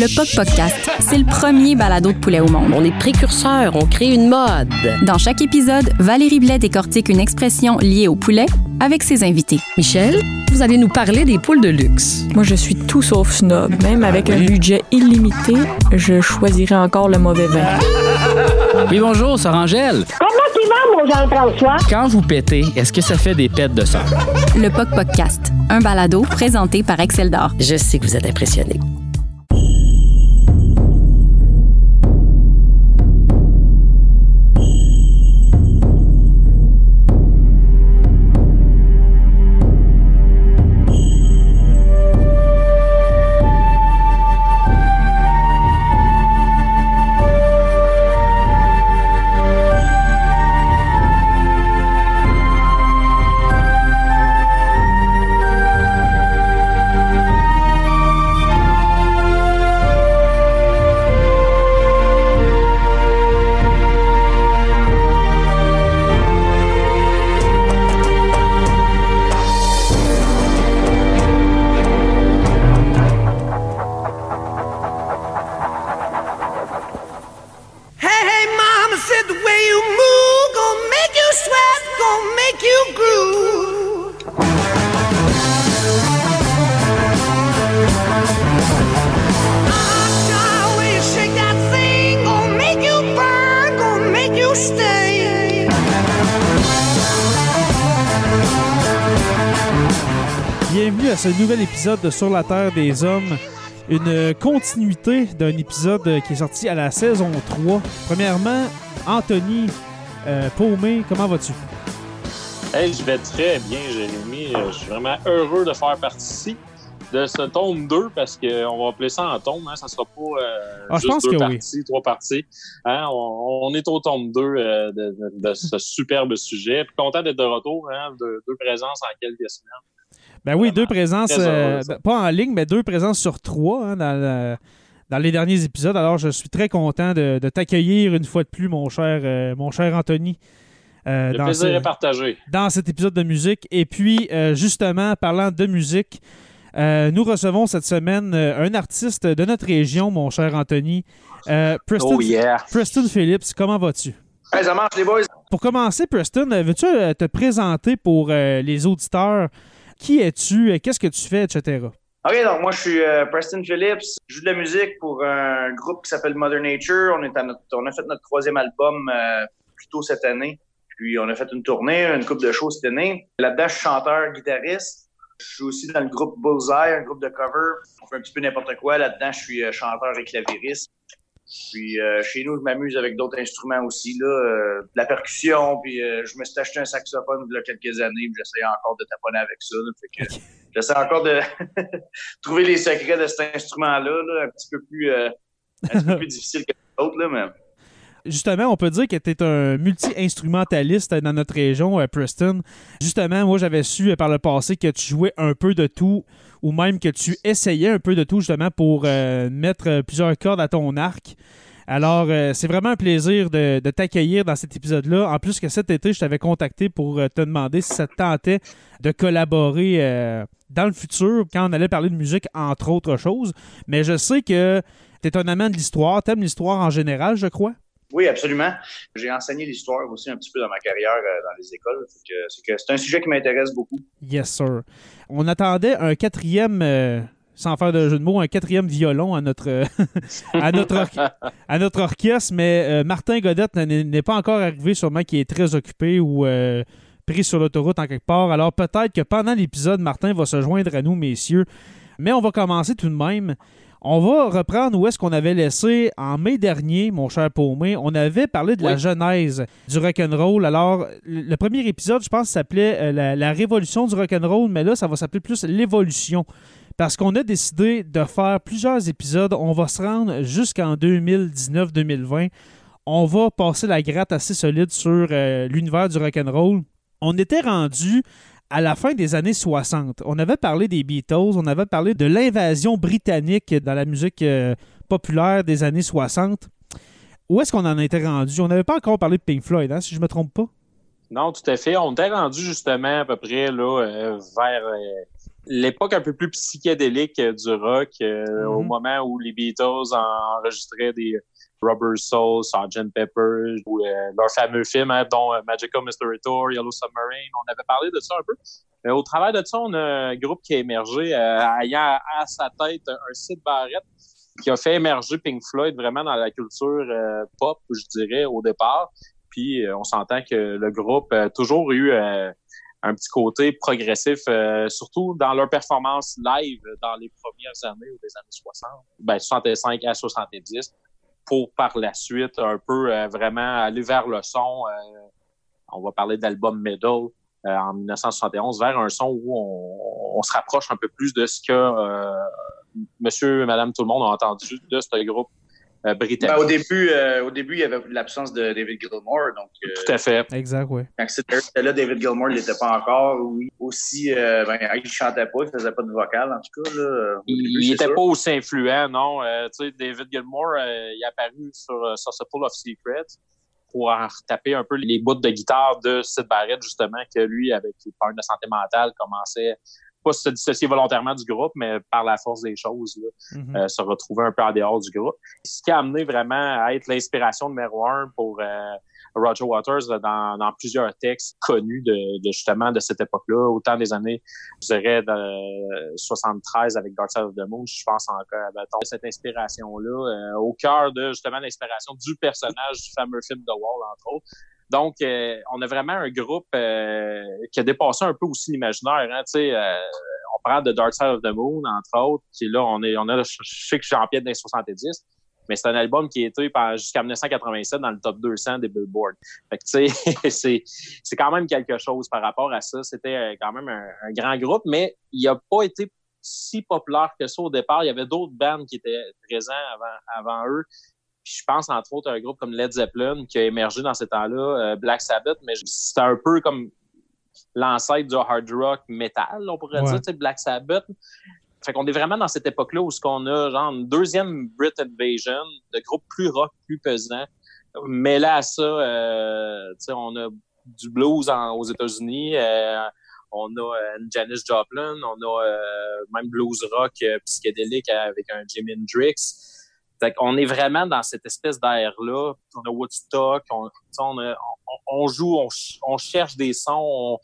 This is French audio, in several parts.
Le POC Podcast, c'est le premier balado de poulet au monde. On est précurseurs, on crée une mode. Dans chaque épisode, Valérie Blais décortique une expression liée au poulet avec ses invités. Michel, vous allez nous parler des poules de luxe. Moi, je suis tout sauf snob. Même avec un budget illimité, je choisirais encore le mauvais vin. Oui, bonjour, c'est Angèle. Comment tu vas, mon Jean-François? Quand vous pétez, est-ce que ça fait des pets de sang? Le POC Podcast, un balado présenté par Excel d'Or. Je sais que vous êtes impressionnés. Épisode de Sur la Terre des Hommes. Une continuité d'un épisode qui est sorti à la saison 3. Premièrement, Anthony euh, Paumé, comment vas-tu? Hey, je vais très bien, Jérémy. Euh, Je suis vraiment heureux de faire partie de ce tome 2 parce qu'on va appeler ça en tome. Hein. Ça sera pas euh, Ah, juste deux oui. parties, trois parties. Hein. On, on est au tome 2 euh, de, de- de ce superbe sujet. Puis content d'être de retour, hein, de deux présences en quelques semaines. Ben oui, deux présences, euh, ben, pas en ligne, mais deux présences sur trois hein, dans, le- dans les derniers épisodes. Alors, je suis très content de, de t'accueillir une fois de plus, mon cher, euh, mon cher Anthony. euh, Le dans plaisir ce- est partagé. dans cet épisode de musique. Et puis, euh, justement, parlant de musique, euh, nous recevons cette semaine euh, un artiste de notre région, mon cher Anthony. Euh, Preston, Oh yeah. Preston Phillips, comment vas-tu? Hey, ça marche les boys. Pour commencer, Preston, veux-tu te présenter pour euh, les auditeurs? Qui es-tu? Qu'est-ce que tu fais, etc.? Ok, donc moi je suis euh, Preston Phillips. Je joue de la musique pour un groupe qui s'appelle Mother Nature. On a fait notre troisième album euh, plus tôt cette année. Puis on a fait une tournée, une coupe de shows cette année. Là-dedans, je suis chanteur, guitariste. Je suis aussi dans le groupe Bullseye, un groupe de cover. On fait un petit peu n'importe quoi. Là-dedans, je suis euh, chanteur et clavieriste. Puis euh, chez nous, je m'amuse avec d'autres instruments aussi, là, euh, de la percussion. Puis euh, je me suis acheté un saxophone il y a quelques années. puis J'essaie encore de taponner avec ça. là. Fait que j'essaie encore de trouver les secrets de cet instrument-là, là, un petit peu plus, un petit peu plus difficile que l'autre, là, mais Justement, on peut dire que tu es un multi-instrumentaliste dans notre région, Preston. Justement, moi, j'avais su par le passé que tu jouais un peu de tout, ou même que tu essayais un peu de tout, justement, pour euh, mettre plusieurs cordes à ton arc. Alors, euh, c'est vraiment un plaisir de, t'accueillir dans cet épisode-là. En plus que cet été, je t'avais contacté pour euh, te demander si ça te tentait de collaborer dans le futur quand on allait parler de musique, entre autres choses. Mais je sais que tu es un amant de l'histoire, tu aimes l'histoire en général, je crois? Oui, absolument. J'ai enseigné l'histoire aussi un petit peu dans ma carrière euh, dans les écoles. C'est un sujet qui m'intéresse beaucoup. Yes, sir. On attendait un quatrième, euh, sans faire de jeu de mots, un quatrième violon à notre, à notre, à notre orchestre, mais euh, Martin Godette n'est pas encore arrivé, sûrement qu'il est très occupé ou euh, pris sur l'autoroute en quelque part. Alors peut-être que pendant l'épisode, Martin va se joindre à nous, messieurs. Mais on va commencer tout de même. On va reprendre où est-ce qu'on avait laissé en mai dernier, mon cher Paumé. On avait parlé de la genèse du rock'n'roll. Alors, le premier épisode, je pense, s'appelait euh, la, la révolution du rock'n'roll, mais là, ça va s'appeler plus l'évolution. Parce qu'on a décidé de faire plusieurs épisodes. On va se rendre jusqu'en 2019-2020. On va passer la gratte assez solide sur euh, l'univers du rock'n'roll. On était rendu à la fin des années 60. On avait parlé des Beatles, on avait parlé de l'invasion britannique dans la musique euh, populaire des années 60. Où est-ce qu'on en était rendu? On n'avait pas encore parlé de Pink Floyd, hein, si je me trompe pas. Non, tout à fait. On était rendu justement à peu près là, euh, vers euh, l'époque un peu plus psychédélique du rock, au Mhm. moment où les Beatles en- enregistraient des Rubber Soul, Sgt. Pepper, ou euh, leur fameux film, hein, dont euh, Magical Mystery Tour, Yellow Submarine. On avait parlé de ça un peu. Mais au travers de ça, on a un groupe qui a émergé, euh, ayant à, sa tête un, Sid Barrett qui a fait émerger Pink Floyd vraiment dans la culture euh, pop, je dirais, au départ. Puis euh, on s'entend que le groupe a toujours eu un petit côté progressif, euh, surtout dans leur performance live dans les premières années ou des années 60, ben 65 à 70, pour par la suite un peu euh, vraiment aller vers le son. euh, on va parler d'album Middle euh, en 1971, vers un son où on, on se rapproche un peu plus de ce que Monsieur, Madame, tout le monde a entendu de ce groupe britannique. Ben, au, début, euh, au début, il y avait l'absence de David Gilmour. Donc, euh, Tout à fait. Exact, oui. quand c'était était là, David Gilmour, il n'était pas encore. Oui. Aussi, euh, ben, il chantait pas, il faisait pas de vocal, en tout cas. Là, début, Il n'était pas aussi influent, non? Euh, tu sais, David Gilmour, euh, il est apparu sur euh, Full of Secrets pour en retaper un peu les bouts de guitare de Sid Barrett, justement, que lui, avec les problèmes de santé mentale, commençait pas se dissocier volontairement du groupe, mais par la force des choses, là, Mhm. euh, se retrouver un peu en dehors du groupe. Ce qui a amené vraiment à être l'inspiration numéro un pour euh, Roger Waters là, dans, dans plusieurs textes connus de, de justement de cette époque-là, autant des années, je dirais, de 73 avec Dark Side of the Moon, je pense encore à cette inspiration-là, euh, au cœur de justement l'inspiration du personnage du fameux film The Wall, entre autres. Donc, euh, on a vraiment un groupe euh, qui a dépassé un peu aussi l'imaginaire. Hein, euh, on parle de Dark Side of the Moon, entre autres, qui là, on est, on a, je sais que je suis en pied dans les 70, mais c'est un album qui a été jusqu'à 1987 dans le top 200 des Billboard. Fait que, tu sais, c'est, quand même quelque chose par rapport à ça. C'était euh, quand même un, grand groupe, mais il n'a pas été si populaire que ça au départ. Il y avait d'autres bandes qui étaient présents avant, avant eux. Puis je pense entre autres à un groupe comme Led Zeppelin qui a émergé dans ces temps-là, euh, Black Sabbath, mais c'était un peu comme l'ancêtre du hard rock metal, on pourrait Ouais. dire, Black Sabbath. Fait qu'on est vraiment dans cette époque-là où ce qu'on a genre une deuxième Brit Invasion de groupes plus rock, plus pesants. Mais là à ça, euh, tu sais, on a du blues en- aux États-Unis, euh, on a euh, Janis Joplin, on a même blues rock psychédélique avec un Jimi Hendrix. Fait qu'on est vraiment dans cette espèce d'air-là. On a Woodstock, on, on, a- on- on joue, on, ch- on cherche des sons. on-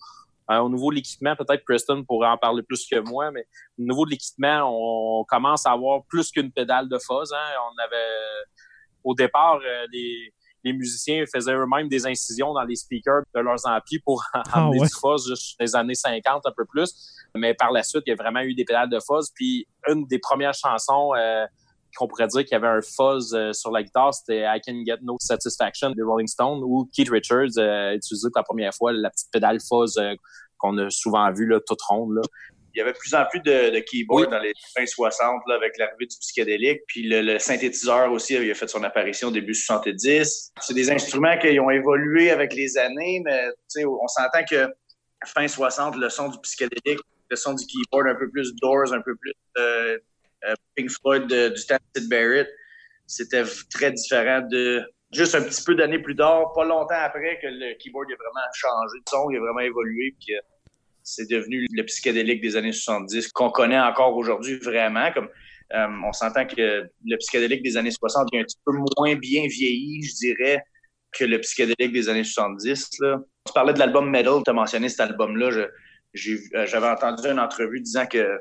euh, au niveau de l'équipement, peut-être Preston pourrait en parler plus que moi, mais au niveau de l'équipement, on commence à avoir plus qu'une pédale de fuzz. Hein. On avait au départ euh, les, les musiciens faisaient eux-mêmes des incisions dans les speakers de leurs amplis pour amener ouais. du fuzz juste des années 50 un peu plus. Mais par la suite, il y a vraiment eu des pédales de fuzz. Puis une des premières chansons euh, qu'on pourrait dire qu'il y avait un fuzz euh, sur la guitare, c'était I Can Get No Satisfaction de Rolling Stone, où Keith Richards euh, a utilisé pour la première fois la petite pédale fuzz euh, qu'on a souvent vue, là, toute ronde. Là. Il y avait de plus en plus de, de keyboards Oui. dans les fins 60 là, avec l'arrivée du psychédélique. Puis le, le synthétiseur aussi il a fait son apparition au début 70. C'est des instruments qui ont évolué avec les années, mais tu sais, on s'entend que fin 60, le son du psychédélique, le son du keyboard un peu plus Doors, un peu plus euh, Pink Floyd de- du temps Barrett, c'était très différent de juste un petit peu d'années plus tard, pas longtemps après que le keyboard a vraiment changé de son, il a vraiment évolué, puis c'est devenu le psychédélique des années 70 qu'on connaît encore aujourd'hui vraiment. Comme Euh, on s'entend que le psychédélique des années 60 est un petit peu moins bien vieilli, je dirais, que le psychédélique des années 70. Là. Tu parlais de l'album Metal, tu as mentionné cet album-là. Euh, J'avais entendu une entrevue disant que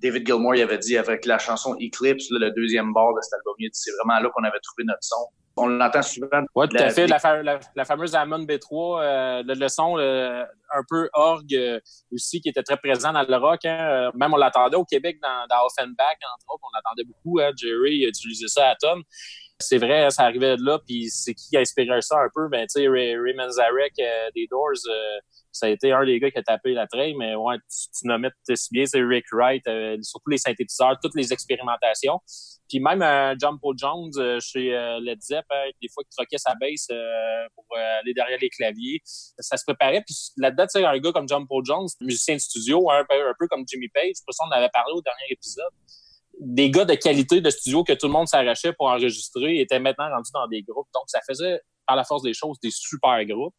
David Gilmour il avait dit avec la chanson Eclipse, là, le deuxième bord de cet album, il dit c'est vraiment là qu'on avait trouvé notre son. On l'entend souvent. Oui, tout à fait. La, fa- la- la fameuse Hammond B3, euh, le, le son euh, un peu orgue euh, aussi, qui était très présent dans le rock. hein. Même on l'attendait au Québec dans, dans Offenbach, entre autres. On l'attendait beaucoup. Hein. Jerry utilisait ça à tonne. C'est vrai, ça arrivait de là. Puis c'est qui a inspiré ça un peu? Ben, tu sais, Ray, Ray Manzarek euh, des Doors, ça a été un des gars qui a tapé la traîne. Mais ouais, tu, tu nommais si bien, c'est Rick Wright, euh, surtout les synthétiseurs, toutes les expérimentations. Puis même euh, John Paul Jones euh, chez euh, Led Zepp, hein, des fois, il troquait sa bass euh, pour aller derrière les claviers. Ça se préparait. Puis là-dedans, tu sais, un gars comme John Paul Jones, musicien de studio, un peu, comme Jimmy Page, pour ça on en avait parlé au dernier épisode. Des gars de qualité de studio que tout le monde s'arrachait pour enregistrer étaient maintenant rendus dans des groupes. Donc, ça faisait, par la force des choses, des super groupes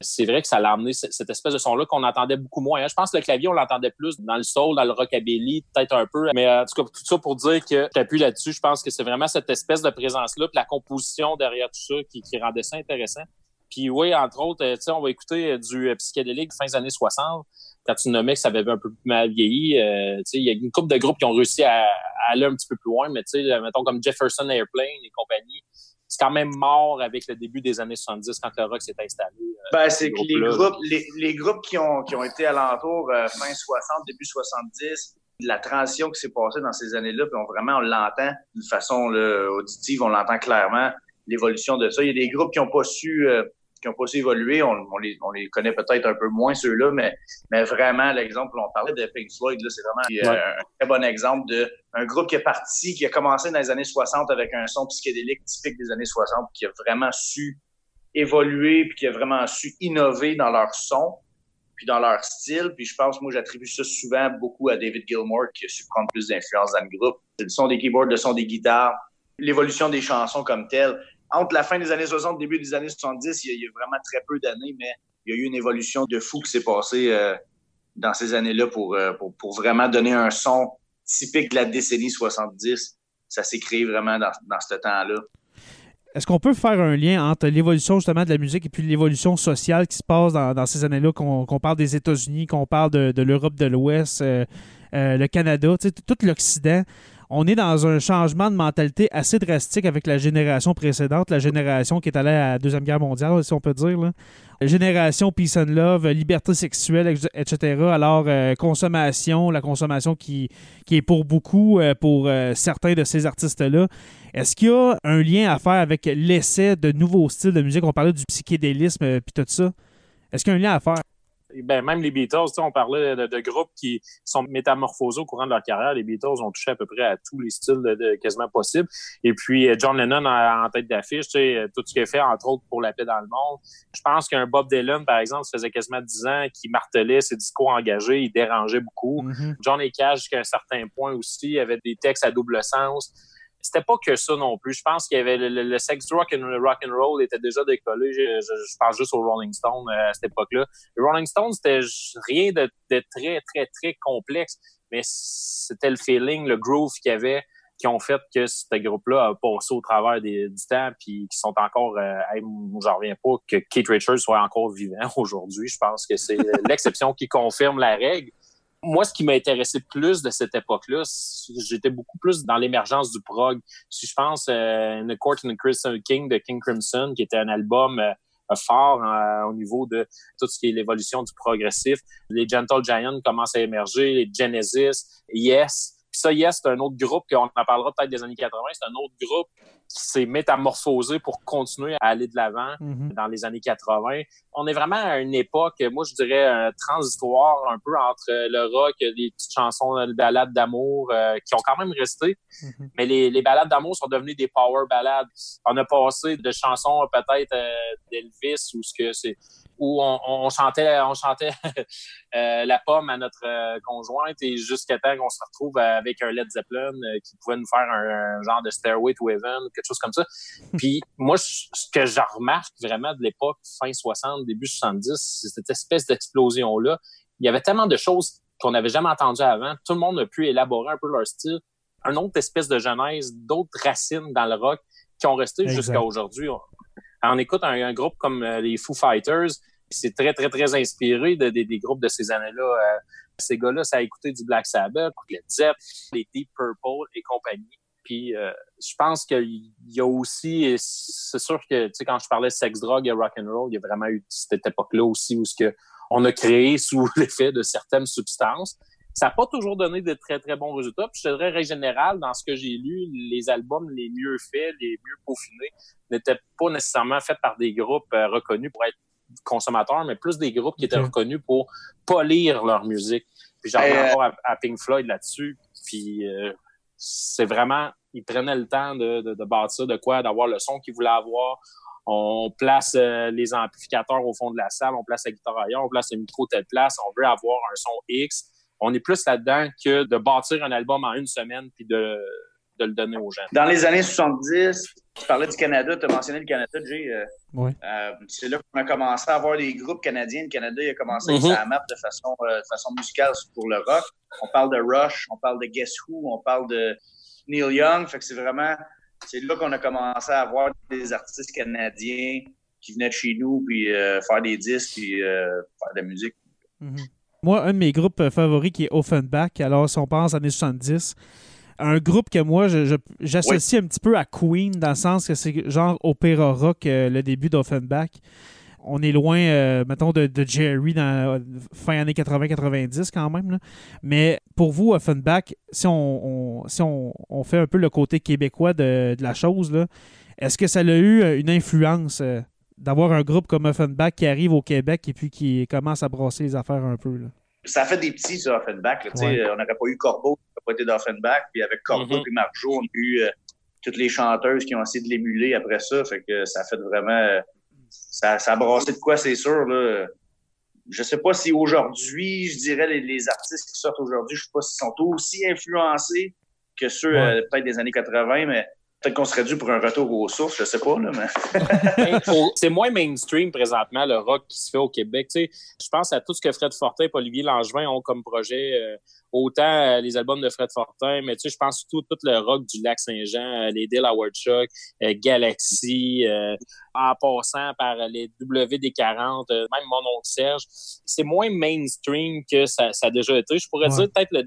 c'est vrai que ça l'a amené cette espèce de son-là qu'on entendait beaucoup moins. hein. Je pense que le clavier, on l'entendait plus dans le soul, dans le rockabilly, peut-être un peu. Mais euh, en tout cas, tout ça pour dire que j'appuie là-dessus. Je pense que c'est vraiment cette espèce de présence-là, puis la composition derrière tout ça qui, qui rendait ça intéressant. Puis oui, entre autres, euh, on va écouter euh, du psychédélique fin des années 60. Quand tu nommais que ça avait un peu mal vieilli, euh, il y a une couple de groupes qui ont réussi à, à aller un petit peu plus loin, mais mettons comme Jefferson Airplane et compagnie, quand même mort avec le début des années 70 quand le rock s'est installé. euh, Ben, c'est ces que les groupes, les, les groupes qui ont, qui ont été alentour euh, fin 60, début 70, la transition qui s'est passée dans ces années-là, puis on, vraiment, on l'entend d'une façon là, auditive, on l'entend clairement, l'évolution de ça. Il y a des groupes qui n'ont pas su euh, qui ont pas su évoluer, on, on les, on les connaît peut-être un peu moins ceux-là, mais, mais vraiment, l'exemple, on parlait de Pink Floyd, là, c'est vraiment euh, un très bon exemple de un groupe qui est parti, qui a commencé dans les années 60 avec un son psychédélique typique des années 60, qui a vraiment su évoluer, puis qui a vraiment su innover dans leur son, puis dans leur style. Puis je pense, moi, j'attribue ça souvent beaucoup à David Gilmour, qui a su prendre plus d'influence dans le groupe. C'est le son des keyboards, le son des guitares, l'évolution des chansons comme telles. Entre la fin des années 60 début des années 70, il y a, il y a vraiment très peu d'années, mais il y a eu une évolution de fou qui s'est passée euh, dans ces années-là pour, euh, pour, vraiment donner un son typique de la décennie 70. Ça s'est créé vraiment dans, ce temps-là. Est-ce qu'on peut faire un lien entre l'évolution justement de la musique et puis l'évolution sociale qui se passe dans, ces années-là, qu'on parle des États-Unis, qu'on parle de, l'Europe de l'Ouest, euh, le Canada, tout l'Occident? On est dans un changement de mentalité assez drastique avec la génération précédente, la génération qui est allée à la Deuxième Guerre mondiale, si on peut dire. Là. Génération Peace and Love, liberté sexuelle, ex- etc. Alors, euh, consommation, la consommation qui, est pour beaucoup, euh, pour euh, certains de ces artistes-là. Est-ce qu'il y a un lien à faire avec l'essai de nouveaux styles de musique? On parlait du psychédélisme et tout ça. Est-ce qu'il y a un lien à faire? Ben, même les Beatles, on parlait de, de groupes qui sont métamorphosés au courant de leur carrière. Les Beatles ont touché à peu près à tous les styles de, de- quasiment possibles. Et puis, euh, John Lennon en, en tête d'affiche, sais, tout ce qu'il a fait, entre autres, pour la paix dans le monde. Je pense qu'un Bob Dylan, par exemple, ça faisait quasiment 10 ans qu'il martelait ses discours engagés, il dérangeait beaucoup. John et Cage, jusqu'à un certain point aussi, avait des textes à double sens. C'était pas que ça non plus. Je pense qu'il y avait le, le- le sex rock and rock and roll était déjà décollé. Je, pense juste aux Rolling Stones euh, à cette époque-là. Le Rolling Stones, c'était rien de, très, très, très complexe, mais c'était le feeling, le groove qu'il y avait qui ont fait que ce groupe-là a passé au travers du temps puis qui sont encore euh, hey, j'en reviens pas que Keith Richards soit encore vivant aujourd'hui. Je pense que c'est l'exception qui confirme la règle moi, ce qui m'a intéressé plus de cette époque-là, j'étais beaucoup plus dans l'émergence du prog. Si je pense euh, The Court and the Crimson King de King Crimson, qui était un album euh, fort euh, au niveau de tout ce qui est l'évolution du progressif. Les Gentle Giant commencent à émerger, les Genesis, Yes. Puis ça, Yes, c'est un autre groupe qu'on en parlera peut-être des années 80. C'est un autre groupe qui s'est métamorphosé pour continuer à aller de l'avant Mhm. dans les années 80. On est vraiment à une époque, moi je dirais, euh, transitoire un peu entre euh, le rock, les petites chansons, les ballades d'amour euh, qui ont quand même resté. Mhm. Mais les, les ballades d'amour sont devenues des power ballades. On a passé de chansons euh, peut-être euh, d'Elvis ou ce que c'est où on, on chantait on chantait euh, la pomme à notre euh, conjointe et jusqu'à temps qu'on se retrouve avec un Led Zeppelin euh, qui pouvait nous faire un, un genre de Stairway to Heaven ou quelque chose comme ça. Puis moi, je- ce que j'en remarque vraiment de l'époque fin 60, début 70, c'est cette espèce d'explosion-là. Il y avait tellement de choses qu'on n'avait jamais entendues avant. Tout le monde a pu élaborer un peu leur style. un autre espèce de genèse, d'autres racines dans le rock qui ont resté jusqu'à aujourd'hui. On, écoute un, groupe comme euh, les Foo Fighters, c'est très, très, très inspiré de- des- groupes de ces années-là. Euh, ces gars-là, ça a écouté du Black Sabbath, les Zepp, les Deep Purple et compagnie. Puis euh, je pense qu'il y a aussi, c'est sûr que tu sais quand je parlais de sex, drogue et rock and roll, il y a vraiment eu cette époque-là aussi où ce que on a créé sous l'effet de certaines substances. Ça n'a pas toujours donné de très très bons résultats. Puis je te dirais, règle générale, dans ce que j'ai lu, les albums les mieux faits, les mieux peaufinés, n'étaient pas nécessairement faits par des groupes euh, reconnus pour être consommateurs, mais plus des groupes qui étaient reconnus pour polir leur musique. Puis j'en reviens euh, encore à, à Pink Floyd là-dessus. Puis euh, c'est vraiment, ils prenaient le temps de, de, de bâtir de quoi, d'avoir le son qu'ils voulaient avoir. On place euh, les amplificateurs au fond de la salle, on place la guitare ailleurs, on place le micro telle place, on veut avoir un son X. On est plus là-dedans que de bâtir un album en une semaine puis de, de le donner aux gens. Dans les années 70, tu parlais du Canada, tu as mentionné le Canada, Jay. euh, Ouais. euh, c'est là qu'on a commencé à avoir des groupes canadiens. Le Canada il a commencé à être Mhm. sur la map de façon, euh, de façon musicale pour le rock. On parle de Rush, on parle de Guess Who, on parle de Neil Young. Fait que c'est vraiment, c'est là qu'on a commencé à avoir des artistes canadiens qui venaient de chez nous, puis euh, faire des disques, puis euh, faire de la musique. Mhm. Moi, un de mes groupes euh, favoris qui est Offenbach, alors si on pense années 70, un groupe que moi, j'associe un petit peu à Queen, dans le sens que c'est genre opéra rock, euh, le début d'Offenbach. On est loin, euh, mettons, de, de Jerry dans fin années 80-90 quand même. là. Mais pour vous, Offenbach, si on, on- si on, on fait un peu le côté québécois de, de la chose, est-ce que ça a eu une influence d'avoir un groupe comme Offenbach qui arrive au Québec et puis qui commence à brasser les affaires un peu? Là? Ça a fait des petits, ça, Offenbach. là, tu sais, Ouais. On n'aurait pas eu Corbeau, on n'aurait pas été d'Offenbach. Puis avec Corbeau Mhm. et Marjo, on a eu euh, toutes les chanteuses qui ont essayé de l'émuler après ça. Fait que ça a fait vraiment... euh, ça, ça a brassé de quoi, c'est sûr. Là. Je sais pas si aujourd'hui, je dirais, les, les artistes qui sortent aujourd'hui, je sais pas s'ils sont aussi influencés que ceux Ouais. euh, peut-être des années 80, mais peut-être qu'on serait dû pour un retour aux sources, je sais pas. Là, mais... C'est moins mainstream présentement, le rock qui se fait au Québec. Tu sais, je pense à tout ce que Fred Fortin et Olivier Langevin ont comme projet. euh, autant euh, les albums de Fred Fortin, mais tu sais, je pense surtout tout le rock du lac Saint-Jean, euh, les Dill Howard Chuck, euh, Galaxy, euh, en passant par les WD40, euh, même mon oncle Serge. C'est moins mainstream que ça, ça a déjà été. Je pourrais Ouais. dire peut-être le,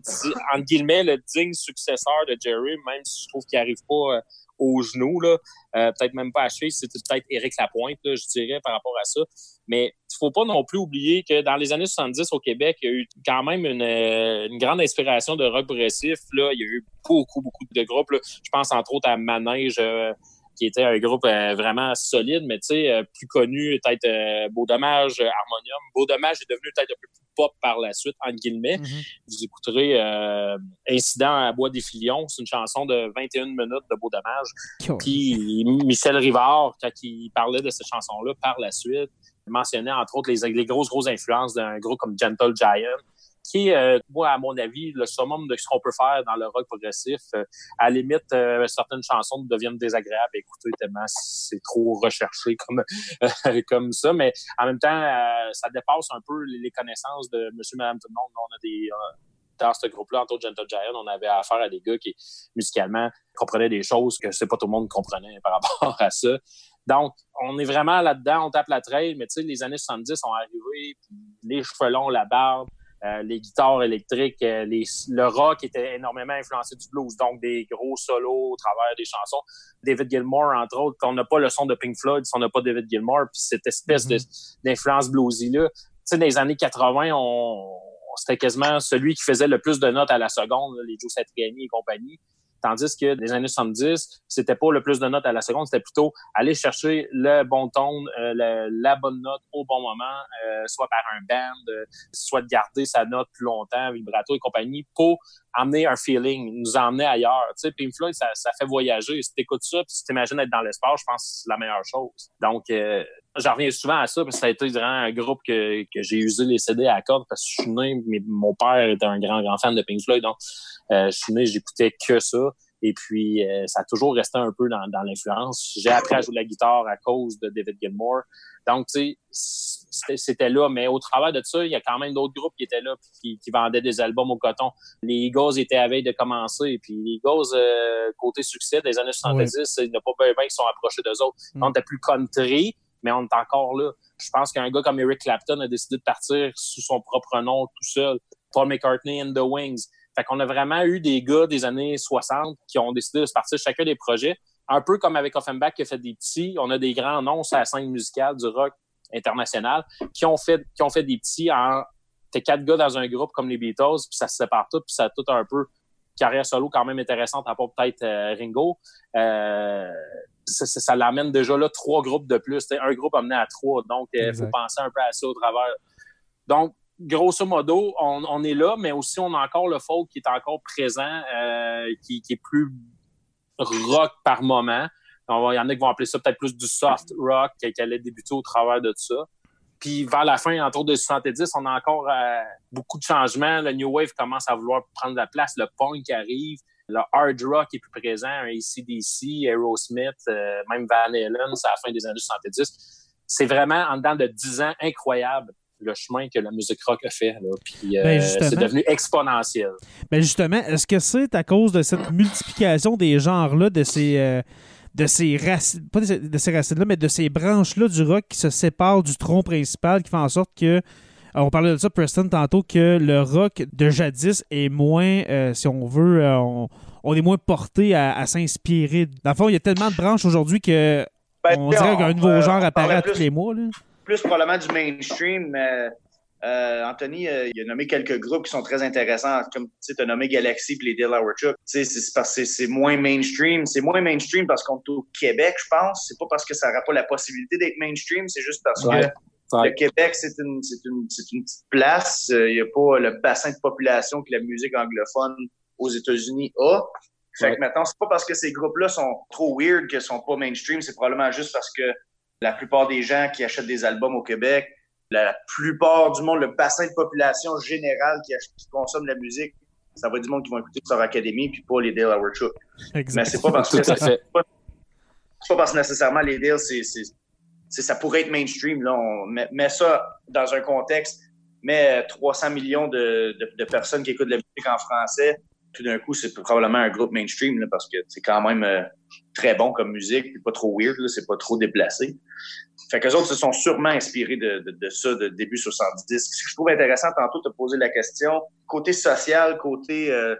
entre guillemets, le digne successeur de Jerry, même si je trouve qu'il arrive pas aux genoux, là. Euh, peut-être même pas à cheville, c'était peut-être Éric Lapointe, là, je dirais, par rapport à ça. Mais il faut pas non plus oublier que dans les années 70 au Québec, il y a eu quand même une, euh, une grande inspiration de rock progressif. Là. Il y a eu beaucoup, beaucoup de groupes. là. Je pense entre autres à Manège, euh, qui était un groupe euh, vraiment solide, mais tu sais, euh, plus connu, peut-être euh, Beau Dommage, Harmonium. Beau Dommage est devenu peut-être un peu plus pop par la suite, entre guillemets. Vous écouterez Incident à Bois des Filions. C'est une chanson de 21 minutes de Beau Dommage. Puis Michel Rivard, quand il parlait de cette chanson-là par la suite, mentionnait entre autres les, les grosses, grosses influences d'un groupe comme Gentle Giant, qui est, euh, moi, à mon avis, le summum de ce qu'on peut faire dans le rock progressif. Euh, à la limite, euh, certaines chansons deviennent désagréables à écouter tellement c'est trop recherché comme, comme ça. Mais en même temps, ça dépasse un peu les, connaissances de monsieur, madame, tout le monde. On a des... dans ce groupe-là, entre autres Gentle Giant, on avait affaire à des gars qui, musicalement, comprenaient des choses que c'est pas tout le monde comprenait par rapport à ça. Donc, on est vraiment là-dedans, on tape la trail, mais tu sais, les années 70 sont arrivées, les cheveux longs, la barbe, euh, les guitares électriques, euh, les, le rock était énormément influencé du blues, donc des gros solos au travers des chansons. David Gilmour, entre autres, on n'a pas le son de Pink Floyd si on n'a pas David Gilmour, puis cette espèce de- d'influence bluesy-là. Tu sais, dans les années 80, on, c'était quasiment celui qui faisait le plus de notes à la seconde, là, les Joe Satriani et compagnie. Tandis que les années 70, c'était pas le plus de notes à la seconde, c'était plutôt aller chercher le bon ton, euh, la bonne note au bon moment, euh, soit par un band, euh, soit de garder sa note plus longtemps, vibrato et compagnie, pour amener un feeling, nous emmener ailleurs. Tu sais, Pink Floyd, ça, ça fait voyager. Si t'écoutes ça, puis si t'imagines être dans l'espace, je pense que c'est la meilleure chose. Donc, euh, j'en reviens souvent à ça, parce que ça a été durant un groupe que, que j'ai usé les CD à cordes, parce que je suis né, mais mon père était un grand, grand fan de Pink Floyd, donc euh, je suis né, j'écoutais que ça. Et puis, euh, ça a toujours resté un peu dans, dans l'influence. J'ai appris à jouer de la guitare à cause de David Gilmour. Donc, tu sais, c'était- là. Mais au travers de ça, il y a quand même d'autres groupes qui étaient là puis qui, qui vendaient des albums au coton. Les Eagles étaient à veille de commencer. Puis les Eagles, euh, côté succès des années 70, il n'y a pas bien bien qui sont approchés d'eux autres. Mm. On était plus country, mais on est encore là. Je pense qu'un gars comme Eric Clapton a décidé de partir sous son propre nom tout seul. Paul McCartney and the Wings. Fait qu'on a vraiment eu des gars des années 60 qui ont décidé de se partir chacun des projets. Un peu comme avec Offenbach qui a fait des petits. On a des grands noms sur la scène musicale du rock international qui ont fait, qui ont fait des petits en, t'es quatre gars dans un groupe comme les Beatles, puis ça se sépare tout, puis ça a tout un peu carrière solo quand même intéressante, à part peut-être euh, Ringo. Euh, ça, ça- ça l'amène déjà là trois groupes de plus. Un groupe amené à trois, donc il Exact. faut penser un peu à ça au travers. Donc, grosso modo, on, on est là, mais aussi on a encore le folk qui est encore présent, euh, qui, qui est plus rock par moment. Il y en a qui vont appeler ça peut-être plus du soft rock qui, qui allait débuter au travers de ça. Puis vers la fin, autour de 70, on a encore euh, beaucoup de changements. Le New Wave commence à vouloir prendre la place. Le punk arrive. Le hard rock est plus présent. Un ACDC, Aerosmith, euh, même Van Halen, c'est à la fin des années 70. C'est vraiment, en dedans de 10 ans, incroyable le chemin que la musique rock a fait. Là. Puis euh, Ben, c'est devenu exponentiel. Ben justement, est-ce que c'est à cause de cette multiplication des genres-là, de ces, euh, de ces racines, pas de ces, de ces racines-là, mais de ces branches-là du rock qui se séparent du tronc principal, qui fait en sorte que, on parlait de ça, Preston, tantôt, que le rock de jadis est moins, euh, si on veut, euh, on, on est moins porté à, à s'inspirer. Dans le fond, il y a tellement de branches aujourd'hui que Ben, on dirait qu'un nouveau euh, genre apparaît à plus- tous les mois. Là. plus probablement du mainstream, mais euh, Anthony, euh, il a nommé quelques groupes qui sont très intéressants, comme tu as nommé Galaxy et les. Tu sais, C'est c'est parce que c'est moins mainstream. C'est moins mainstream parce qu'on est au Québec, je pense. C'est pas parce que ça n'aura pas la possibilité d'être mainstream, c'est juste parce Ouais. que Ouais. le Québec, c'est une, c'est une, c'est une petite place. Euh, Il n'y a pas le bassin de population que la musique anglophone aux États-Unis a. Fait Ouais. que maintenant, c'est pas parce que ces groupes-là sont trop weird qu'ils sont pas mainstream, c'est probablement juste parce que la plupart des gens qui achètent des albums au Québec, la, plupart du monde, le bassin de population général qui, ach- qui consomme la musique, ça va être du monde qui vont écouter Star Academy puis pas les Dale Howard Shook. Mais c'est pas parce que c'est pas, c'est pas parce que nécessairement les Dale, c'est- ça pourrait être mainstream. Là, on met, met ça dans un contexte, met 300 millions de, de, de personnes qui écoutent la musique en français. Tout d'un coup, c'est probablement un groupe mainstream là, parce que c'est quand même euh, très bon comme musique, puis pas trop weird, c'est pas trop déplacé. Fait qu'eux autres se sont sûrement inspirés de, de, de ça de début 70. Ce que je trouve intéressant, tantôt, de poser la question, côté social, côté euh,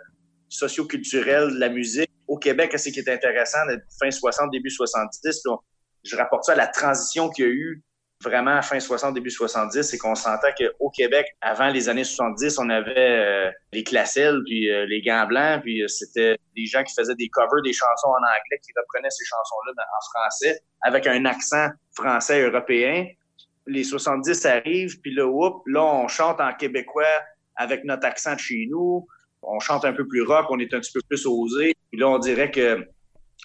socio-culturel de la musique, au Québec, qu'est-ce qui est intéressant fin 60, début 70? là, je rapporte ça à la transition qu'il y a eu vraiment à fin 60, début 70, c'est qu'on sentait qu'au Québec, avant les années 70, on avait euh, les classelles, puis euh, les gants blancs, puis euh, c'était des gens qui faisaient des covers des chansons en anglais, qui reprenaient ces chansons-là en français, avec un accent français européen. Les 70 arrivent, puis là, whoop, là, on chante en québécois avec notre accent de chez nous. On chante un peu plus rock, on est un petit peu plus osé. Puis là, on dirait que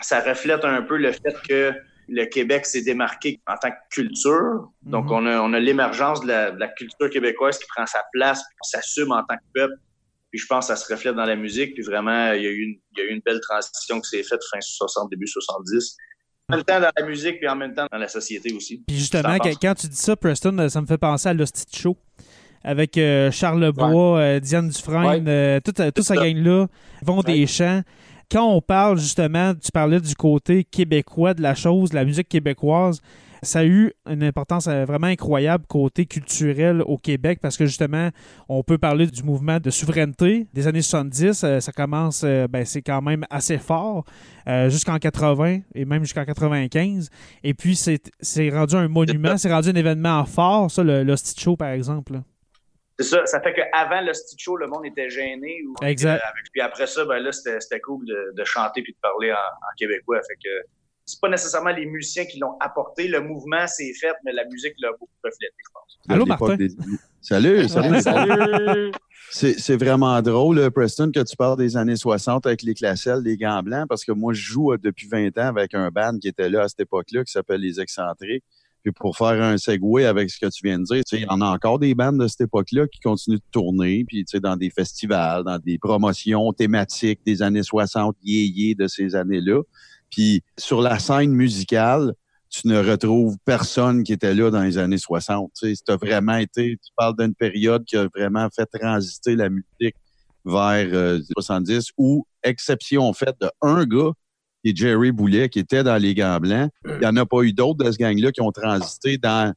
ça reflète un peu le fait que le Québec s'est démarqué en tant que culture. Donc, Mhm. on a, on a l'émergence de la, de la culture québécoise qui prend sa place, qui s'assume en tant que peuple. Puis je pense que ça se reflète dans la musique. Puis vraiment, il y a eu une, il y a eu une belle transition qui s'est faite fin 60, début 70. En même temps dans la musique, puis en même temps dans la société aussi. Puis justement, quand, tu dis ça, Preston, ça me fait penser à l'Hostie Show. Avec euh, Charles Lebois, euh, Diane Dufresne, euh, toute, toute sa gang-là, Yvon Deschamps. Quand on parle justement, tu parlais du côté québécois de la chose, de la musique québécoise, ça a eu une importance euh, vraiment incroyable côté culturel au Québec parce que justement, on peut parler du mouvement de souveraineté des années 70. euh, ça commence, euh, ben, c'est quand même assez fort euh, jusqu'en 80 et même jusqu'en 95. Et puis, c'est c'est rendu un monument, c'est rendu un événement fort, ça, le Show, par exemple. C'est ça. Ça fait qu'avant le stitch show, le monde était gêné. Ou, Exact. euh, avec- puis après ça, ben là, c'était cool de, de chanter puis de parler en, en québécois. Fait que c'est pas nécessairement les musiciens qui l'ont apporté. Le mouvement s'est fait, mais la musique l'a beaucoup reflété, je pense. Allô, Martin? des- Salut, salut. Salut! C'est c'est vraiment drôle, euh, Preston, que tu parles des années 60 avec les classelles, les gants blancs, parce que moi, je joue euh, depuis 20 ans avec un band qui était là à cette époque-là, qui s'appelle Les Excentriques. Puis pour faire un segue avec ce que tu viens de dire, il y en a encore des bandes de cette époque-là qui continuent de tourner, puis dans des festivals, dans des promotions thématiques des années 60, yé de ces années-là. Puis sur la scène musicale, tu ne retrouves personne qui était là dans les années 60. Tu sais, as vraiment été, tu parles d'une période qui a vraiment fait transiter la musique vers euh, 70, ou exception faite de un gars, qui est Jerry Boulet, qui était dans les gants blancs. Il n'y en a pas eu d'autres de ce gang-là qui ont transité dans,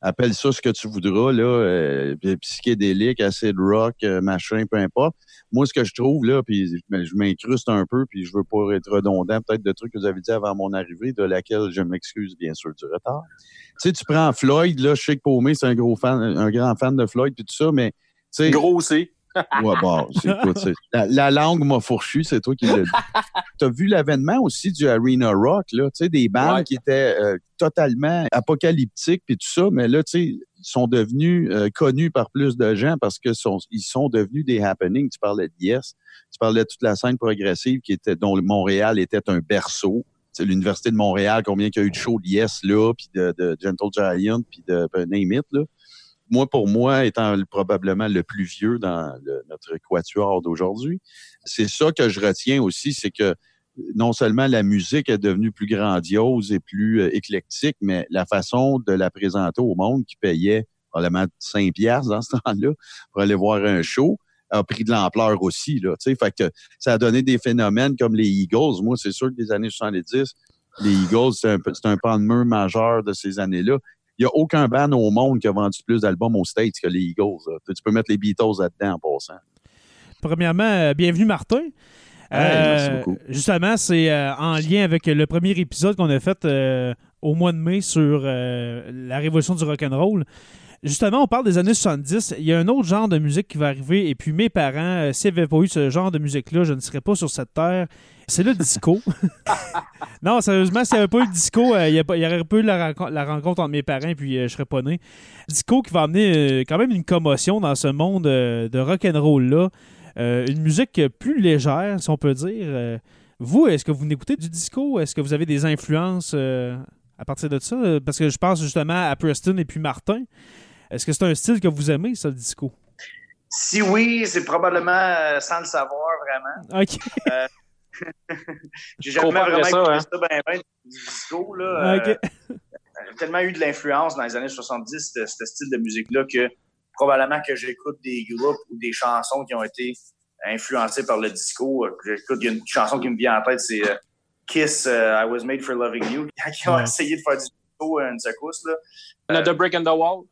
appelle ça ce que tu voudras, là, euh, psychédélique, acid rock, euh, machin, peu importe. Moi, ce que je trouve, là, puis je m'incruste un peu, puis je veux pas être redondant, peut-être de trucs que vous avez dit avant mon arrivée, de laquelle je m'excuse, bien sûr, du retard. Tu sais, tu prends Floyd, là, je sais que Paumé, c'est un gros fan, un grand fan de Floyd, puis tout ça, mais... tu sais, Gros aussi. Ouais, bon, c'est- écoute, c'est- la, la langue m'a fourchu, c'est toi qui l'as dit. tu as vu l'avènement aussi du Arena Rock, là, des bandes Ouais. qui étaient euh, totalement apocalyptiques puis tout ça, mais là, tu sais, ils sont devenus euh, connus par plus de gens parce que sont, ils sont devenus des happenings. Tu parlais de Yes, tu parlais de toute la scène progressive qui était, dont Montréal était un berceau. C'est l'Université de Montréal, combien il y a eu de shows de Yes là, puis de, de Gentle Giant, puis de ben, Name It, là moi, pour moi, étant le- probablement le plus vieux dans notre quatuor d'aujourd'hui, c'est ça que je retiens aussi, c'est que non seulement la musique est devenue plus grandiose et plus euh, éclectique, mais la façon de la présenter au monde qui payait probablement 5 piastres dans ce temps-là pour aller voir un show a pris de l'ampleur aussi. Là, fait que ça a donné des phénomènes comme les Eagles. Moi, c'est sûr que les années 70, les Eagles, c'est un, un pan de mur majeur de ces années-là. Il n'y a aucun band au monde qui a vendu plus d'albums aux States que les Eagles. là. Tu peux mettre les Beatles là-dedans en passant. Premièrement, euh, bienvenue Martin. merci beaucoup. Justement, c'est euh, en lien avec le premier épisode qu'on a fait euh, au mois de mai sur euh, la révolution du rock'n'roll. Justement, on parle des années 70. Il y a un autre genre de musique qui va arriver. Et puis, mes parents, euh, s'il n'y avait pas eu ce genre de musique-là, je ne serais pas sur cette terre. C'est le disco. non, sérieusement, s'il n'y avait pas eu le disco, euh, il n'y aurait pas eu la, renco- la rencontre entre mes parents puis euh, je serais pas né. Disco qui va amener euh, quand même une commotion dans ce monde euh, de rock'n'roll-là. Une musique plus légère, si on peut dire. Vous, est-ce que vous écoutez du disco? Est-ce que vous avez des influences à partir de ça? Parce que je pense justement à Preston et puis Martin. Est-ce que c'est un style que vous aimez, ça, le disco? Si oui, c'est probablement euh, sans le savoir vraiment. OK. Euh, J'ai jamais vraiment ça, hein. ça ben, ben, du disco. Là, OK. Euh, j'ai tellement eu de l'influence dans les années 70, ce ce style de musique-là, que probablement que j'écoute des groupes ou des chansons qui ont été influencées par le disco. Euh, J'écoute, il y a une chanson qui me vient en tête, c'est euh, Kiss, euh, I Was Made for Loving You. Ils ont Ouais. essayé de faire du disco, euh, une secousse, là. Another Brick in the Wall.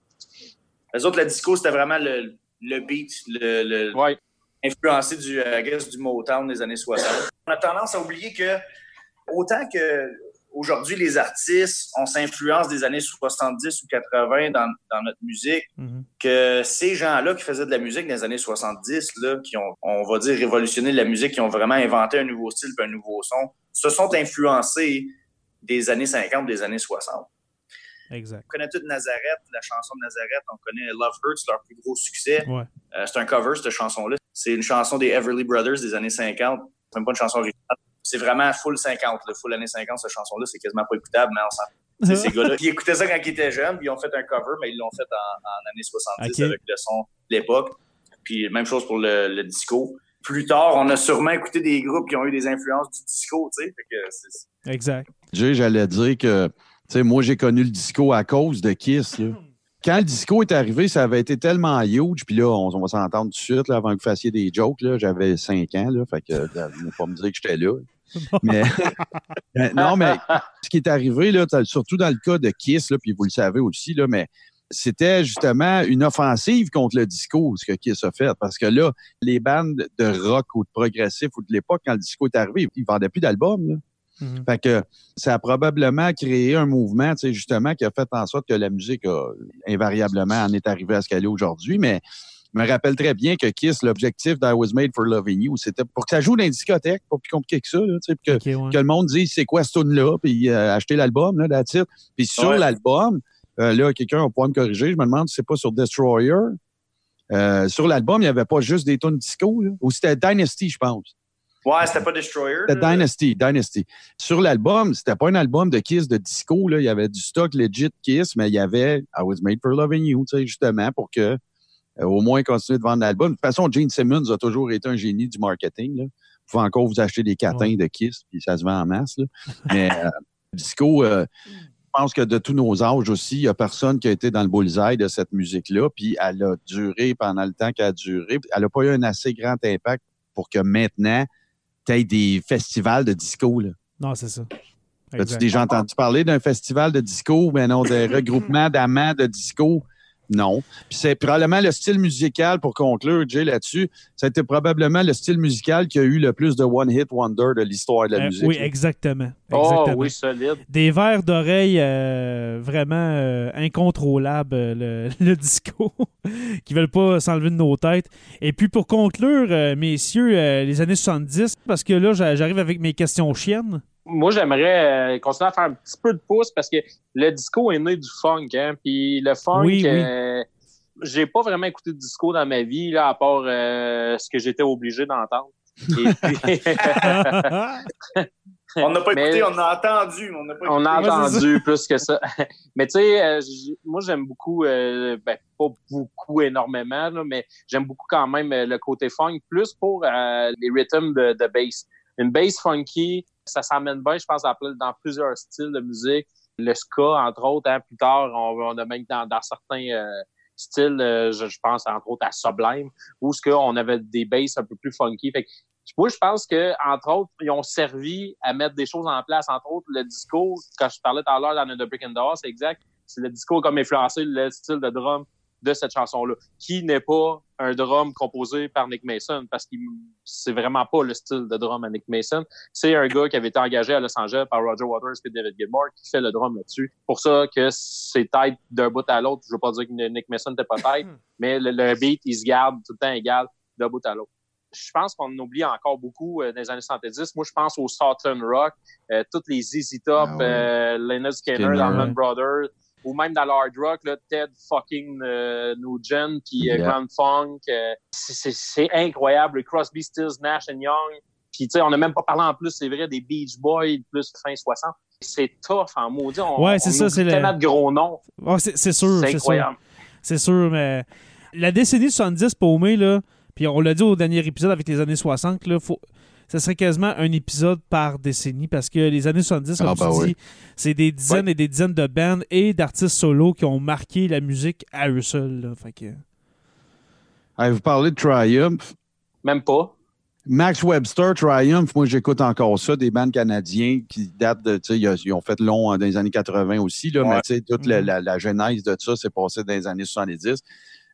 Les autres, le disco, c'était vraiment le, le beat, le, le- Ouais. influencé du, euh, I guess, du Motown des années 60. On a tendance à oublier que autant que aujourd'hui les artistes, on s'influence des années 70 ou 80 dans, dans notre musique, Mhm. que ces gens-là qui faisaient de la musique dans les années 70, là, qui ont, on va dire, révolutionné la musique, qui ont vraiment inventé un nouveau style et un nouveau son, se sont influencés des années 50, des années 60. Exact. On connaît toute Nazareth, la chanson de Nazareth. On connaît Love Hurts, leur plus gros succès. Ouais. Euh, c'est un cover, cette chanson-là. C'est une chanson des Everly Brothers des années 50. C'est même pas une chanson originale. C'est vraiment full 50, là, full années 50, cette chanson-là. C'est quasiment pas écoutable, mais on s'en... C'est ces gars-là qui écoutaient ça quand ils étaient jeunes, puis ils ont fait un cover, mais ils l'ont fait en, en années 70 Ok. avec le son de l'époque. Puis même chose pour le, le disco. Plus tard, on a sûrement écouté des groupes qui ont eu des influences du disco, tu sais. Fait que c'est- Exact. Jay, j'allais dire que, sais, moi, j'ai connu le disco à cause de Kiss, là. Quand le disco est arrivé, ça avait été tellement huge, puis là, on, on va s'entendre tout de suite, là, avant que vous fassiez des jokes, j'avais 5 ans, là, fait que, vous pas me dire que j'étais là. Mais, non, mais ce qui est arrivé, là, surtout dans le cas de Kiss, là, puis vous le savez aussi, là, mais c'était justement une offensive contre le disco, ce que Kiss a fait. Parce que là, les bandes de rock ou de progressif ou de l'époque, quand le disco est arrivé, ils vendaient plus d'albums. Mhm. Fait que ça a probablement créé un mouvement, tu sais, justement, qui a fait en sorte que la musique a invariablement en est arrivée à ce qu'elle est aujourd'hui. Mais je me rappelle très bien que Kiss, l'objectif d'I Was Made for Loving You, c'était pour que ça joue dans les discothèques, pas plus compliqué que ça, là, tu sais, puis que, OK, ouais. que le monde dise c'est quoi ce tune-là, puis euh, acheter l'album, là, it. Puis sur Ouais. l'album, euh, là, quelqu'un va pouvoir me corriger, je me demande si c'est pas sur Destroyer. Euh, sur l'album, il n'y avait pas juste des tunes disco, là. ou c'était Dynasty, je pense. Ouais, c'était pas Destroyer. C'était. Dynasty, Dynasty. Sur l'album, c'était pas un album de Kiss de disco. Là. Il y avait du stock legit Kiss, mais il y avait I Was Made for Loving You, tu sais, justement, pour que euh, au moins continuer de vendre l'album. De toute façon, Gene Simmons a toujours été un génie du marketing. Là. Vous pouvez encore vous acheter des catins de Kiss, puis ça se vend en masse. Là. Mais euh, disco, euh, je pense que de tous nos âges aussi, il n'y a personne qui a été dans le bullseye de cette musique-là, puis elle a duré pendant le temps qu'elle a duré. Elle n'a pas eu un assez grand impact pour que maintenant, tu aies des festivals de disco. Là. Non, c'est ça. As-tu déjà entendu parler d'un festival de disco? Ben non, des regroupements d'amants de disco? Non. Puis c'est probablement le style musical, pour conclure, Jay, là-dessus, c'était probablement le style musical qui a eu le plus de one-hit wonder de l'histoire de la Euh, musique. oui, exactement. Oh Exactement. oui, solide. Des verres d'oreille euh, vraiment euh, incontrôlables, le, le disco, qui veulent pas s'enlever de nos têtes. Et puis pour conclure, euh, messieurs, euh, les années 70, parce que là, j'a- j'arrive avec mes questions chiennes. Moi, j'aimerais euh, continuer à faire un petit peu de pouce parce que le disco est né du funk, hein. Puis le funk, Oui, oui. euh, j'ai pas vraiment écouté de disco dans ma vie, là, à part euh, ce que j'étais obligé d'entendre. Et puis- On n'a pas Mais- écouté, on a entendu, on n'a pas On a entendu plus que ça. mais tu sais, euh, j- moi j'aime beaucoup, euh, ben, pas beaucoup énormément, là, mais j'aime beaucoup quand même euh, le côté funk, plus pour euh, les rythmes de, de bass. Une bass funky, ça s'amène bien, je pense, dans, plusieurs styles de musique. Le ska, entre autres, hein, plus tard, on, a même dans, certains euh, styles, euh, je, pense entre autres à Sublime, où ce qu'on avait des basses un peu plus funky. Fait que moi, je pense que, entre autres, ils ont servi à mettre des choses en place. Entre autres, le disco, quand je parlais tout à l'heure dans The Brick and House, c'est exact. C'est le disco comme influencé le style de drum de cette chanson-là, qui n'est pas un drum composé par Nick Mason, parce que c'est vraiment pas le style de drum à Nick Mason. C'est un gars qui avait été engagé à Los Angeles par Roger Waters et David Gilmour qui fait le drum là-dessus. Pour ça que c'est tête d'un bout à l'autre. Je veux pas dire que Nick Mason n'était pas tête, mais le, le beat, il se garde tout le temps égal d'un bout à l'autre je pense qu'on oublie encore beaucoup euh, dans les années 70. Moi, je pense au Southern Rock, euh, toutes les ZZ Top, Ah ouais. euh, Leonard Skinner. Brothers, ou même dans l'hard rock, là, Ted fucking euh, Nugent, puis euh, Yeah. Grand Funk. euh, c'est- incroyable. Crosby, Stills, Nash and Young. Puis, tu sais, on n'a même pas parlé en plus, c'est vrai, des Beach Boys, plus fin 60. C'est tough en maudit. On, Ouais, c'est ça, c'est le- de gros noms. C'est sûr, C'est incroyable. C'est sûr, mais la décennie 70 paumée, là, puis on l'a dit au dernier épisode avec les années 60, là, faut... ça serait quasiment un épisode par décennie parce que les années 70, comme Ah, tu dis, oui. c'est des dizaines et des dizaines de bands et d'artistes solos qui ont marqué la musique à eux seuls. là. Fait que... Hey, vous parlez de Triumph. Même pas. Max Webster, Triumph, moi j'écoute encore ça, des bandes canadiens qui datent de, tu sais, ils ont- fait long dans les années 80 aussi, là, Ouais. mais tu sais, toute la, Mhm. la, la genèse de ça s'est passé dans les années 70.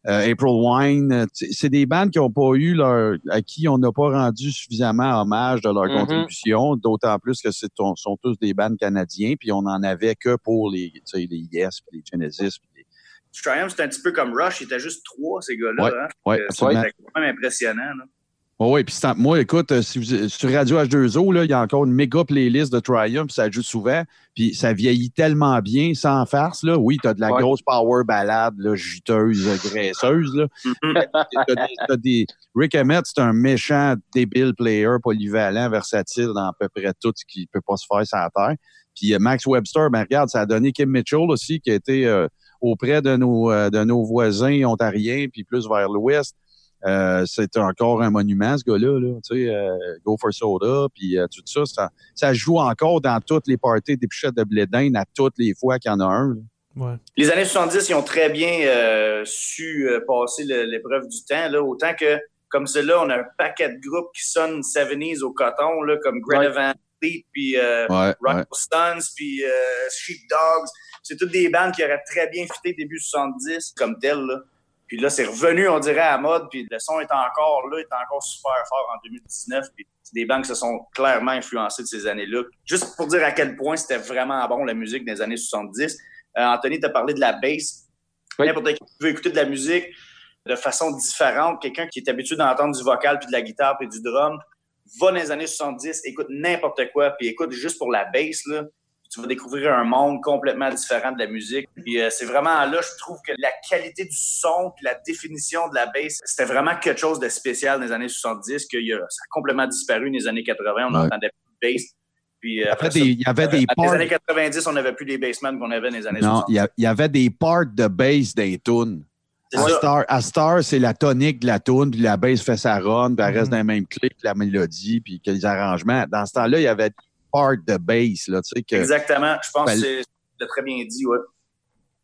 Euh, April Wine, euh, tu sais, c'est des bandes qui n'ont pas eu leur, à qui on n'a pas rendu suffisamment hommage de leur Mhm. contribution, d'autant plus que ce sont tous des bandes canadiens, puis on n'en avait que pour les, tu sais, les Yes, puis les Genesis. puis les- Triumph, c'était un petit peu comme Rush, il était juste trois, ces gars-là. Ouais, hein. ouais, Euh, absolument. C'était quand même impressionnant. Là. Oh oui, puis moi, écoute, euh, si vous, sur Radio H2O, là, il y a encore une méga playlist de Triumph, ça joue souvent, puis ça vieillit tellement bien, sans farce, là. Oui, t'as de la Ouais. grosse power ballade, là, juteuse, euh, graisseuse, là. Mhm. T'as des, t'as des- Rick Emmett, c'est un méchant débile player, polyvalent, versatile dans à peu près tout ce qui peut pas se faire sur la terre. Puis euh, Max Webster, ben regarde, ça a donné Kim Mitchell aussi, qui a été euh, auprès de nos, euh, de nos voisins ontariens, puis plus vers l'ouest. Euh, c'est encore un monument, ce gars-là. Là, tu sais, euh, Go for Soda, puis euh, tout ça, ça. ça joue encore dans toutes les parties des pichettes de Blédin à toutes les fois qu'il y en a un. Ouais. Les années 70, ils ont très bien euh, su euh, passer l'épreuve du temps. Là, autant que, comme cela, on a un paquet de groupes qui sonnent 70s au coton, là, comme Greta Ouais. Van Fleet, puis Ouais, Rock ouais. Stones, puis euh, Sheepdogs. C'est toutes des bandes qui auraient très bien fité début 70 comme telles. Là. Puis là, c'est revenu, on dirait, à la mode. Puis le son est encore là, est encore super fort en 2019. Puis c'est des bandes qui se sont clairement influencées de ces années-là. Juste pour dire à quel point c'était vraiment bon, la musique des années 70. Euh, Anthony t'a parlé de la bass. Oui. N'importe qui veut écouter de la musique de façon différente, quelqu'un qui est habitué d'entendre du vocal, puis de la guitare, puis du drum, va dans les années 70, écoute n'importe quoi, puis écoute juste pour la bass, là. Tu vas découvrir un monde complètement différent de la musique. Puis euh, c'est vraiment là, je trouve que la qualité du son, puis la définition de la bass, c'était vraiment quelque chose de spécial dans les années 70, que ça a complètement disparu dans les années 80. On Ouais. n'entendait plus de bass. Puis, euh, Après, il y avait des dans les parts. années 90, on n'avait plus les bassmen qu'on avait dans les années Non, 60. il y, a- il y avait des parts de bass des tunes. À. Star, à Star, c'est la tonique de la tune, puis la bass fait sa run, puis elle reste Mhm. dans le même clip, la mélodie, puis les arrangements. Dans ce temps-là, il y avait des parts de bass, là, tu sais, que... Exactement. Je pense Ben, que c'est très bien dit, ouais.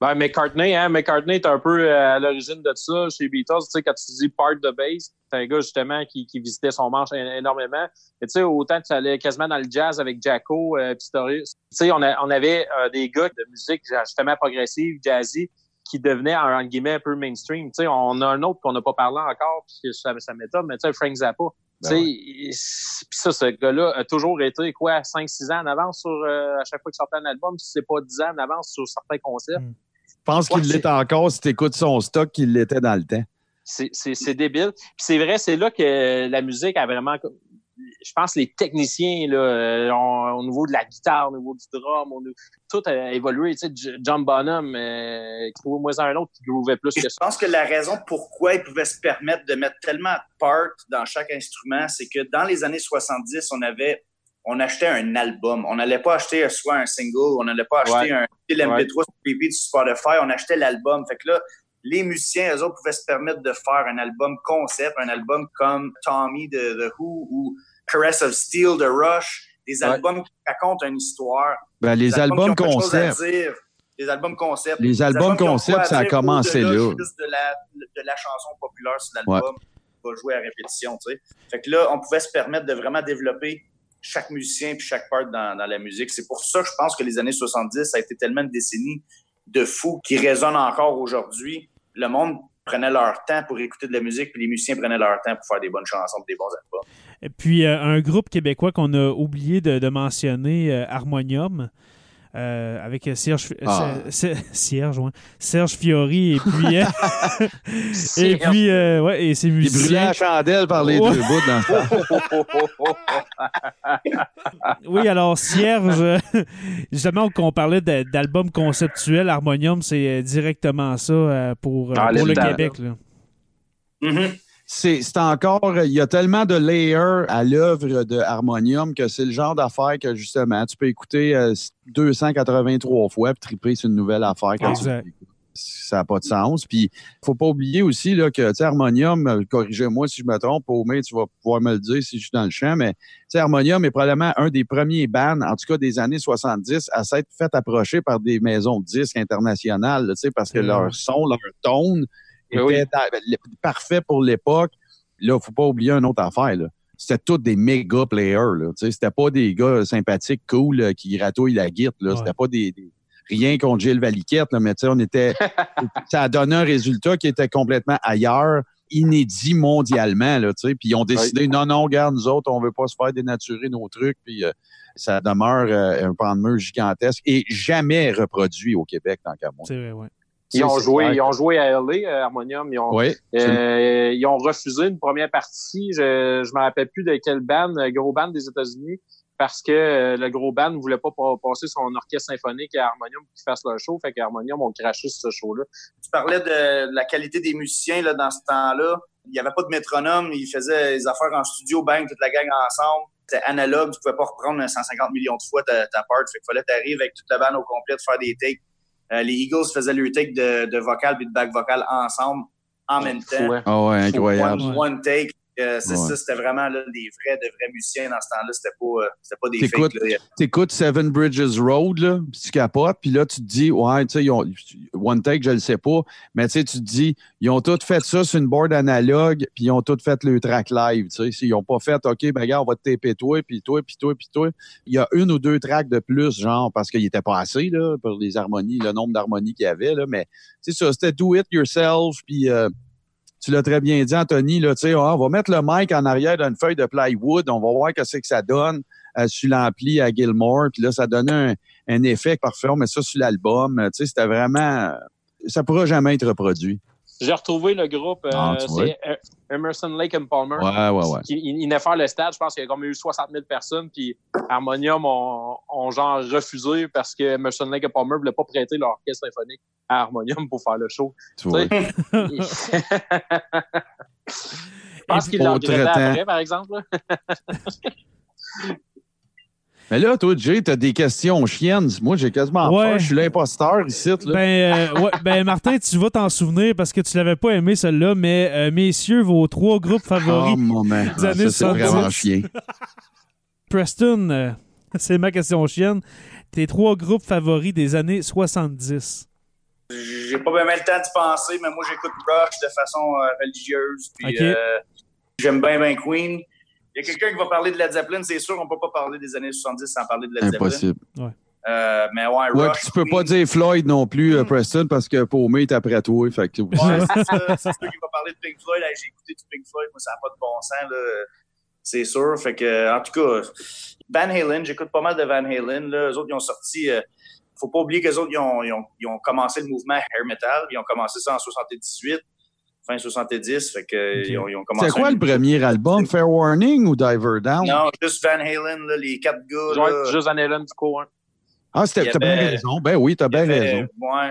Ben, McCartney, hein, McCartney est un peu euh, à l'origine de ça chez Beatles. Tu sais, quand tu dis part de base, c'est un gars justement qui, qui visitait son manche énormément. Et tu sais, autant tu allais quasiment dans le jazz avec Jacko, euh, Pistorius. Tu sais, on, a- on avait euh, des gars de musique justement progressive, jazzy, qui devenaient en guillemets un peu mainstream. Tu sais, on a un autre qu'on n'a pas parlé encore, puisque ça, ça m'étonne, mais tu sais, Frank Zappa. Ben puis ça, ce gars-là a toujours été, quoi, 5-6 ans en avance sur, euh, à chaque fois qu'il sortait un album, si c'est pas 10 ans en avance sur certains concepts. Je pense qu'il Ouais, l'est encore si tu écoutes son stock qu'il l'était dans le temps. C'est- débile. Puis c'est vrai, c'est là que la musique a vraiment. Je pense que les techniciens, là, euh, ont- au niveau de la guitare, au niveau du drum, tout a évolué. Tu sais, John Bonham, euh, moins un autre qui groovait plus que Je ça. pense que la raison pourquoi ils pouvaient se permettre de mettre tellement de parts dans chaque instrument, c'est que dans les années 70, on avait, on achetait un album. On n'allait pas acheter euh, soit un single, on n'allait pas acheter Ouais. un style MP3 sur sur Spotify, on achetait l'album. Fait que là, les musiciens, eux autres, pouvaient se permettre de faire un album concept, un album comme Tommy de The Who ou Caress of Steel de Rush, des Ouais. albums qui racontent une histoire. Ben, les Des albums qui ont concept. dire. Les albums concept. Les albums concept, ça a commencé là. juste de la, de la chanson populaire sur l'album qui va jouer à répétition, tu sais. Fait que là, on pouvait se permettre de vraiment développer chaque musicien puis chaque part dans, dans la musique. C'est pour ça que je pense que les années 70, ça a été tellement une décennie de fous qui résonne encore aujourd'hui. Le monde prenait leur temps pour écouter de la musique, puis les musiciens prenaient leur temps pour faire des bonnes chansons, des bons albums. Et puis, euh, un groupe québécois qu'on a oublié de, de mentionner, euh, Harmonium, euh, avec Serge, Ah. Se- Serge, ouais. Serge Fiori, et puis, euh, et puis euh, ouais, et ses Il brûlait musiciens. la chandelle par les Ouais. deux bouts dans ce. Oui, alors Serge, euh, justement, qu'on parlait d'albums conceptuels, Harmonium, c'est euh, directement ça euh, pour, euh, Ah, pour le Québec. Là. Mhm. C'est c'est encore, il y a tellement de layers à l'œuvre de Harmonium que c'est le genre d'affaire que justement, tu peux écouter euh, 283 fois puis triper sur une nouvelle affaire quand Exact. ça n'a pas de sens. Puis, faut pas oublier aussi là, que, Harmonium, euh, corrigez-moi si je me trompe, au moins, tu vas pouvoir me le dire si je suis dans le champ, mais, Harmonium est probablement un des premiers bands, en tout cas des années 70, à s'être fait approcher par des maisons de disques internationales, là, parce que leur son, leur tone était Oui, le- parfait pour l'époque. Là, faut pas oublier une autre affaire, là. C'était tous des méga players, là. C'était pas des gars sympathiques, cool, euh, qui gratouillent la là. Ouais. C'était pas des, des- rien contre Gilles Valiquette, là, mais on était, ça a donné un résultat qui était complètement ailleurs, inédit mondialement, là. Puis ils ont décidé, non, non, regarde, nous autres, on veut pas se faire dénaturer nos trucs, puis euh, ça demeure euh, un pan de mur gigantesque et jamais reproduit au Québec, tant qu'à moi. C'est vrai, ouais. Ils ont, joué, ils ont joué à LA, euh, Harmonium. Ils ont, Oui, euh, ils ont refusé une première partie. Je je me rappelle plus de quelle band, gros band des États-Unis, parce que euh, le gros band ne voulait pas pa- passer son orchestre symphonique à Harmonium pour qu'ils fassent leur show. Fait qu'Harmonium ont craché sur ce show-là. Tu parlais de, de la qualité des musiciens là, dans ce temps-là. Il n'y avait pas de métronome. Ils faisaient les affaires en studio, bang, toute la gang ensemble. C'était analogue. Tu pouvais pas reprendre 150 millions de fois ta, ta part. Fait qu'il fallait t'arriver avec toute la bande au complet de faire des takes. Euh, les Eagles faisaient leur take de, de vocal puis de back vocal ensemble en même temps. Ah ouais, incroyable. One, one take. Euh, c'est Ouais. ça, c'était vraiment là, des vrais, de vrais musiciens dans ce temps-là. C'était pas, euh, pas des fakes. là. T'écoutes Seven Bridges Road, là, tu capotes, puis là, tu te dis, ouais, tu sais, One Take, je le sais pas, mais tu sais, tu te dis, ils ont tous fait ça sur une board analogue, puis ils ont tous fait le track live, tu sais. Ils ont pas fait, OK, ben, regarde, on va te taper toi, puis toi, puis toi, puis toi. Il y a une ou deux tracks de plus, genre, parce qu'il était pas assez, là, pour les harmonies, le nombre d'harmonies qu'il y avait, là, mais c'est ça, c'était do it yourself, puis euh, tu l'as très bien dit, Anthony, là, ah, on va mettre le mic en arrière d'une feuille de plywood, on va voir qu'est-ce que ça donne euh, sur l'ampli à Gilmore, puis là, ça donnait un, un effet parfait, met ça sur l'album, euh, c'était vraiment... Ça pourra jamais être reproduit. J'ai retrouvé le groupe, euh, Ah, c'est euh, Emerson Lake and Palmer. Ouais, ouais, ouais. Qui, il, venait faire le stade, je pense qu'il y a comme eu 60 000 personnes, puis Harmonium ont, ont genre refusé parce que Emerson Lake et Palmer ne voulaient pas prêter leur orchestre symphonique à Harmonium pour faire le show. Tu vois. Je pense qu'il l'a regretté après, par exemple. Mais là, toi, Jay, t'as des questions chiennes. Moi, j'ai quasement Ouais. peur. Je suis l'imposteur ici. Là. Ben, euh, ouais, ben, Martin, tu vas t'en souvenir parce que tu l'avais pas aimé, celle-là, mais euh, messieurs, vos trois groupes favoris oh, des Ah, années ça, c'est 70. vraiment chien. Preston, euh, c'est ma question chienne. Tes trois groupes favoris des années 70. J'ai pas bien le temps d'y penser, mais moi, j'écoute Rush de façon euh, religieuse. Puis, Ok. euh, j'aime bien, bien Queen. Il y a quelqu'un qui va parler de Led Zeppelin, c'est sûr, on peut pas parler des années 70 sans parler de Led Zeppelin. Impossible. Euh, mais ouais, Ouais, Rush. tu peux pas dire Floyd non plus, euh, Preston, parce que Paumé est après toi. Fait que... Ouais, c'est ça. C'est sûr qu'il va parler de Pink Floyd. J'ai écouté du Pink Floyd, moi, ça n'a pas de bon sens, là. C'est sûr. Fait que, en tout cas, Van Halen, j'écoute pas mal de Van Halen. Là. Eux autres, ils ont sorti. euh, faut pas oublier qu'eux autres, ils ont, ils, ont, ils ont commencé le mouvement hair metal. Ils ont commencé ça en 78, fin 70. Fait que, Ok. ils, ont, ils ont commencé. C'est quoi le premier album? Fair Warning ou Diver Down? Non, juste Van Halen, là, les quatre gars. Là. juste Van Halen du coup. Hein. Ah, t'as bien avait- raison. Ben oui, t'as bien avait- raison. Ouais.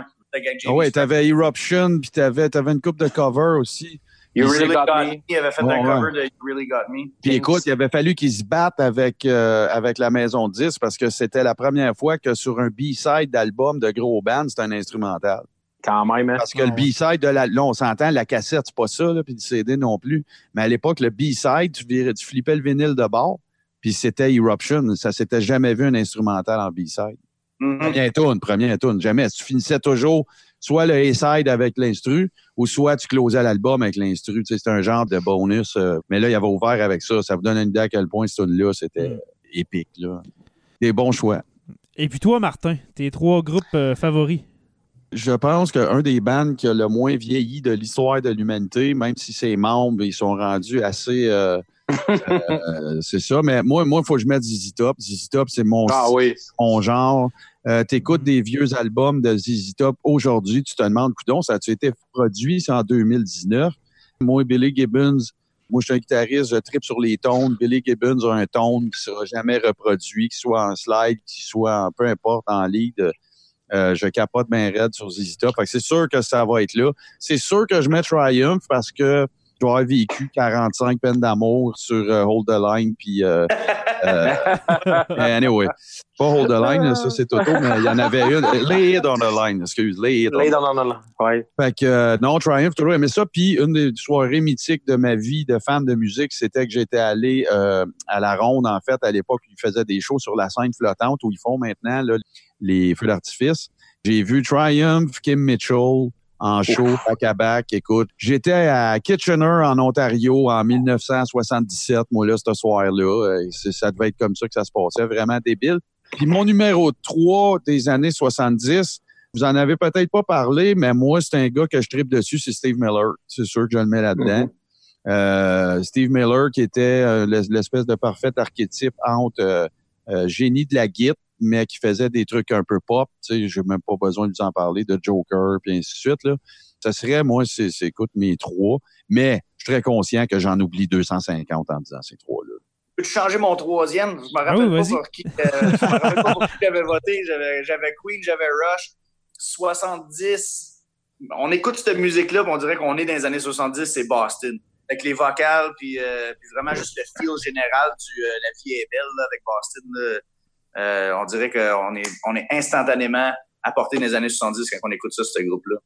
Ah ouais, t'avais Eruption, puis t'avais, t'avais une coupe de cover aussi. You Really Got, Got Me. Me. Il avait fait Ouais, un ouais. cover de You Really Got Me. Puis écoute, il avait fallu qu'ils se battent avec, euh, avec la maison 10 parce que c'était la première fois que sur un B-side d'album de gros band, c'était un instrumental. Quand même. Hein? Parce que le B-side de la. Là, on s'entend, la cassette, c'est pas ça, là, puis le CD non plus. Mais à l'époque, le B-side, tu, virais- tu flippais le vinyle de bord, puis c'était Eruption. Ça s'était jamais vu un instrumental en B-side. Mhm. Première tune, première tune, jamais. Tu finissais toujours soit le A-side avec l'instru, ou soit tu closais l'album avec l'instru. Tu sais, c'était un genre de bonus. euh, mais là, il avait ouvert avec ça. Ça vous donne une idée à quel point cette tune-là, c'était Mm. épique. Là. Des bons choix. Et puis toi, Martin, tes trois groupes euh, favoris? Je pense qu'un des bands qui a le moins vieilli de l'histoire de l'humanité, même si ses membres ils sont rendus assez. euh, euh, c'est ça. Mais moi, moi, il faut que je mette ZZ Top. ZZ Top, c'est mon, Ah oui. mon genre. Euh, T'écoutes des vieux albums de ZZ Top aujourd'hui, tu te demandes, coudon, ça a-tu été produit c'est en 2019? Moi, Billy Gibbons, moi, je suis un guitariste, je tripe sur les tones. Billy Gibbons a un tone qui sera jamais reproduit, qu'il soit en slide, qu'il soit en peu importe en lead. Euh, je capote bien raide sur Top. Fait que c'est sûr que ça va être là. C'est sûr que je mets Triumph parce que je dois avoir vécu 45 peines d'amour sur euh, Hold the Line. Puis, euh, euh, anyway, pas Hold the Line, ça c'est Toto, mais il y en avait une. Lay it on the line, excuse. Lay it on Lay on the line. Ouais. fait que euh, non, Triumph, toujours aimé ça. Puis une des soirées mythiques de ma vie de fan de musique, c'était que j'étais allé euh, à la Ronde, en fait, à l'époque, ils faisaient des shows sur la scène flottante où ils font maintenant là, les feux d'artifice. J'ai vu Triumph, Kim Mitchell en show, back à back. Écoute, j'étais à Kitchener, en Ontario, en 1977, moi, là, ce soir-là. Euh, Ça devait être comme ça que ça se passait, vraiment débile. Puis mon numéro 3 des années 70, vous en avez peut-être pas parlé, mais moi, c'est un gars que je tripe dessus, c'est Steve Miller. C'est sûr que je le mets là-dedans. Euh, Steve Miller, qui était euh, l'es- l'espèce de parfait archétype entre euh, euh, génie de la guitare, mais qui faisait des trucs un peu pop. Tu sais, j'ai même pas besoin de vous en parler, de Joker, puis ainsi de suite. Là. Ça serait, moi, c'est, c'est, écoute, mes trois. Mais je suis très conscient que j'en oublie 250 en disant ces trois-là. Peux-tu changer mon troisième? Je me Ah rappelle oui, pas pour qui, euh, je me rappelle pas pour qui j'avais voté. J'avais, j'avais Queen, j'avais Rush. 70. On écoute cette musique-là, puis on dirait qu'on est dans les années 70, c'est Boston. Avec les vocales, puis, euh, puis vraiment juste le feel général du euh, La vie est belle là, avec Boston. là. Euh, on dirait qu'on est, on est instantanément apporté dans les années 70 quand on écoute ça, ce groupe-là.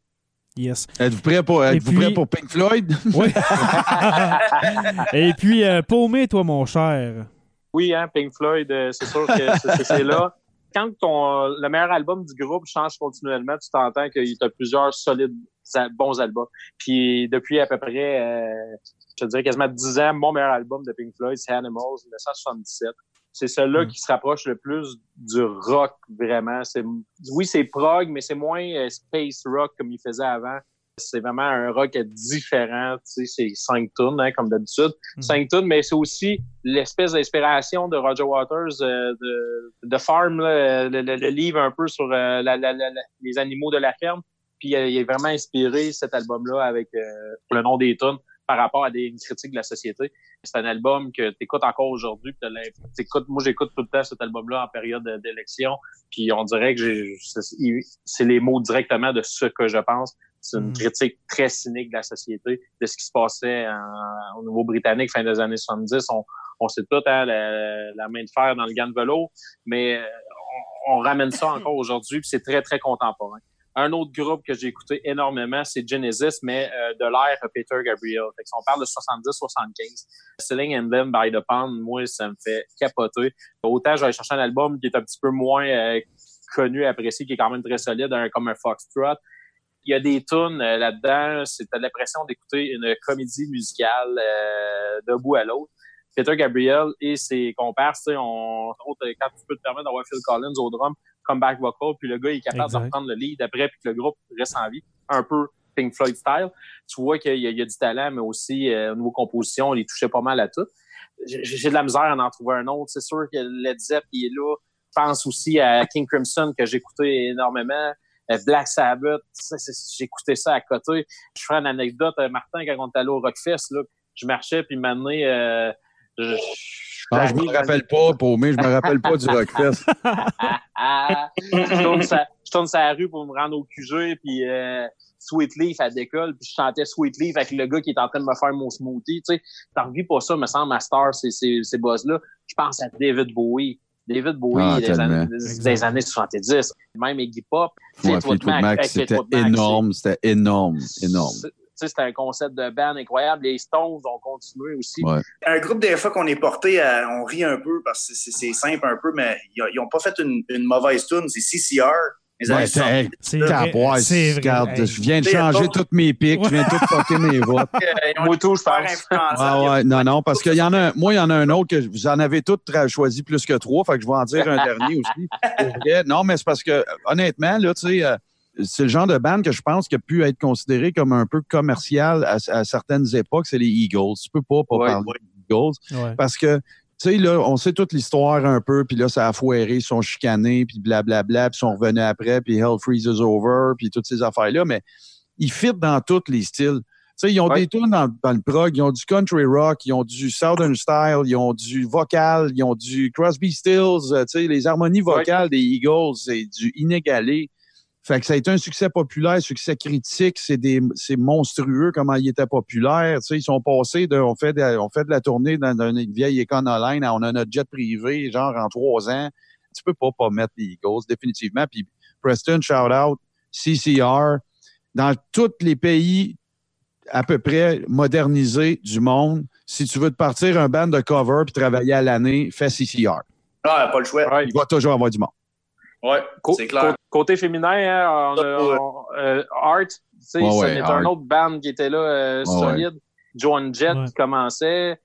Yes. Êtes-vous prêt pour, êtes-vous puis- prêt pour Pink Floyd? Oui. Et puis, euh, Paumé, toi, mon cher. Oui, hein, Pink Floyd, euh, c'est sûr que c'est- là. Quand ton, le meilleur album du groupe change continuellement, tu t'entends qu'il y a plusieurs solides bons albums. Puis depuis à peu près, euh, je te dirais quasiment 10 ans, mon meilleur album de Pink Floyd, c'est Animals, 1977. C'est celui-là qui se rapproche le plus du rock, vraiment. C'est, oui, c'est prog, mais c'est moins euh, space rock comme il faisait avant. C'est vraiment un rock différent. Tu sais, c'est cinq tunes, hein, comme d'habitude. Cinq tunes, mais c'est aussi l'espèce d'inspiration de Roger Waters euh, de, de Farm, là, le, le- le livre un peu sur euh, la- la- la- la- les animaux de la ferme. Puis euh, il est vraiment inspiré cet album-là avec euh, le nom des tunes. Par rapport à des une critiques de la société. C'est un album que tu écoutes encore aujourd'hui. Moi, j'écoute tout le temps cet album-là en période d'élection. Puis on dirait que c'est les mots directement de ce que je pense. C'est une Mm. critique très cynique de la société, de ce qui se passait en- au niveau britannique fin des années 70. On, on sait tout, hein, la, la main de fer dans le gant de velours, mais euh, on, on ramène ça encore aujourd'hui, puis c'est très, très contemporain. Un autre groupe que j'ai écouté énormément, c'est Genesis, mais euh, de l'ère Peter Gabriel. Fait si on parle de 70-75, Selling Emblem by the Pound, moi, ça me fait capoter. Autant, aller chercher un album qui est un petit peu moins euh, connu, apprécié, qui est quand même très solide, un- comme un Foxtrot. Il y a des tunes euh, là-dedans, c'est l'impression d'écouter une comédie musicale euh, d'un bout à l'autre. Peter Gabriel et ses compères, tu sais, on, quand tu peux te permettre d'avoir Phil Collins au drum, comeback vocal, puis le gars est capable Exact. de reprendre le lead après, puis que le groupe reste en vie, un peu Pink Floyd style. Tu vois qu'il y, a- il y a du talent, mais aussi euh, au niveau composition, on les touchait pas mal à tout. J'ai de la misère à en trouver un autre. C'est sûr que Led Zepp il est là. Je pense aussi à King Crimson que j'écoutais énormément. Euh, Black Sabbath, j'écoutais ça à côté. Je ferai une anecdote, euh, Martin, quand on était allé au Rockfest, là, je marchais, puis maintenant, euh, je, Ah, je me rappelle pas, paumé, je me rappelle pas du Rockfest. Je, tourne sa, je tourne sa rue pour me rendre au QG, puis euh, Sweet Leaf, elle décolle, puis je chantais Sweet Leaf avec le gars qui est en train de me faire mon smoothie. Tu sais, t'en revis pas ça, me semble, ma star, ces, ces, ces boss-là. Je pense à David Bowie. David Bowie Ah, des, années, des années 70, même Iggy Pop. Ouais, Fleetwood Mac, avec c'était énorme, c'était énorme, énorme. C'est- C'était un concept de band incroyable. Les Stones ont continué aussi. Ouais. Un groupe des fois qu'on est porté, à, on rit un peu parce que c'est- simple un peu, mais ils n'ont pas fait une, une mauvaise tune. C'est CCR. Les Ouais, c'est- 70. hey, C'est Cap, vrai, ouais, c'est vrai. regarde, Hey. je viens de changer toutes mes pics, je viens de tout fucker mes votes. Ils ont Moi, tout, je pense. influençables. Ouais, non, non, parce qu'il y en a un, moi, il y en a un autre que vous en avez toutes choisi plus que trois, fait que je vais en dire un dernier aussi. Non, mais c'est parce que, honnêtement, là, tu sais, euh, c'est le genre de band que je pense qui a pu être considéré comme un peu commercial à, à certaines époques, c'est les Eagles. Tu peux pas, pas Ouais, parler des Eagles. Ouais. Parce que, tu sais, là, on sait toute l'histoire un peu, puis là, ça a foiré, ils sont chicanés, puis blablabla, puis ils sont revenus après, puis Hell Freezes Over, puis toutes ces affaires-là, mais ils fit dans tous les styles. Tu sais, ils ont Ouais. des tunes dans, dans le prog, ils ont du country rock, ils ont du southern style, ils ont du vocal, ils ont du Crosby Stills, euh, tu sais, les harmonies vocales des Eagles, c'est du inégalé. Fait que ça a été un succès populaire, succès critique, c'est des, c'est monstrueux comment il était populaire. Tu sais, ils sont passés de, on fait de, on fait de la tournée dans, dans une vieille Econoline, à on a notre jet privé, genre en trois ans. Tu peux pas pas mettre les Eagles, définitivement. Puis Preston, shout out, CCR, dans tous les pays à peu près modernisés du monde, si tu veux te partir un band de cover puis travailler à l'année, fais CCR. Ah, pas le choix. Ouais. Il va toujours avoir du monde. Ouais, Co- c'est clair. Côté féminin, hein, on a- Ouais. on- euh, Art, tu sais, Ouais, ouais, un autre band qui était là, euh, Ouais, solide. Joan Jett Ouais. qui commençait.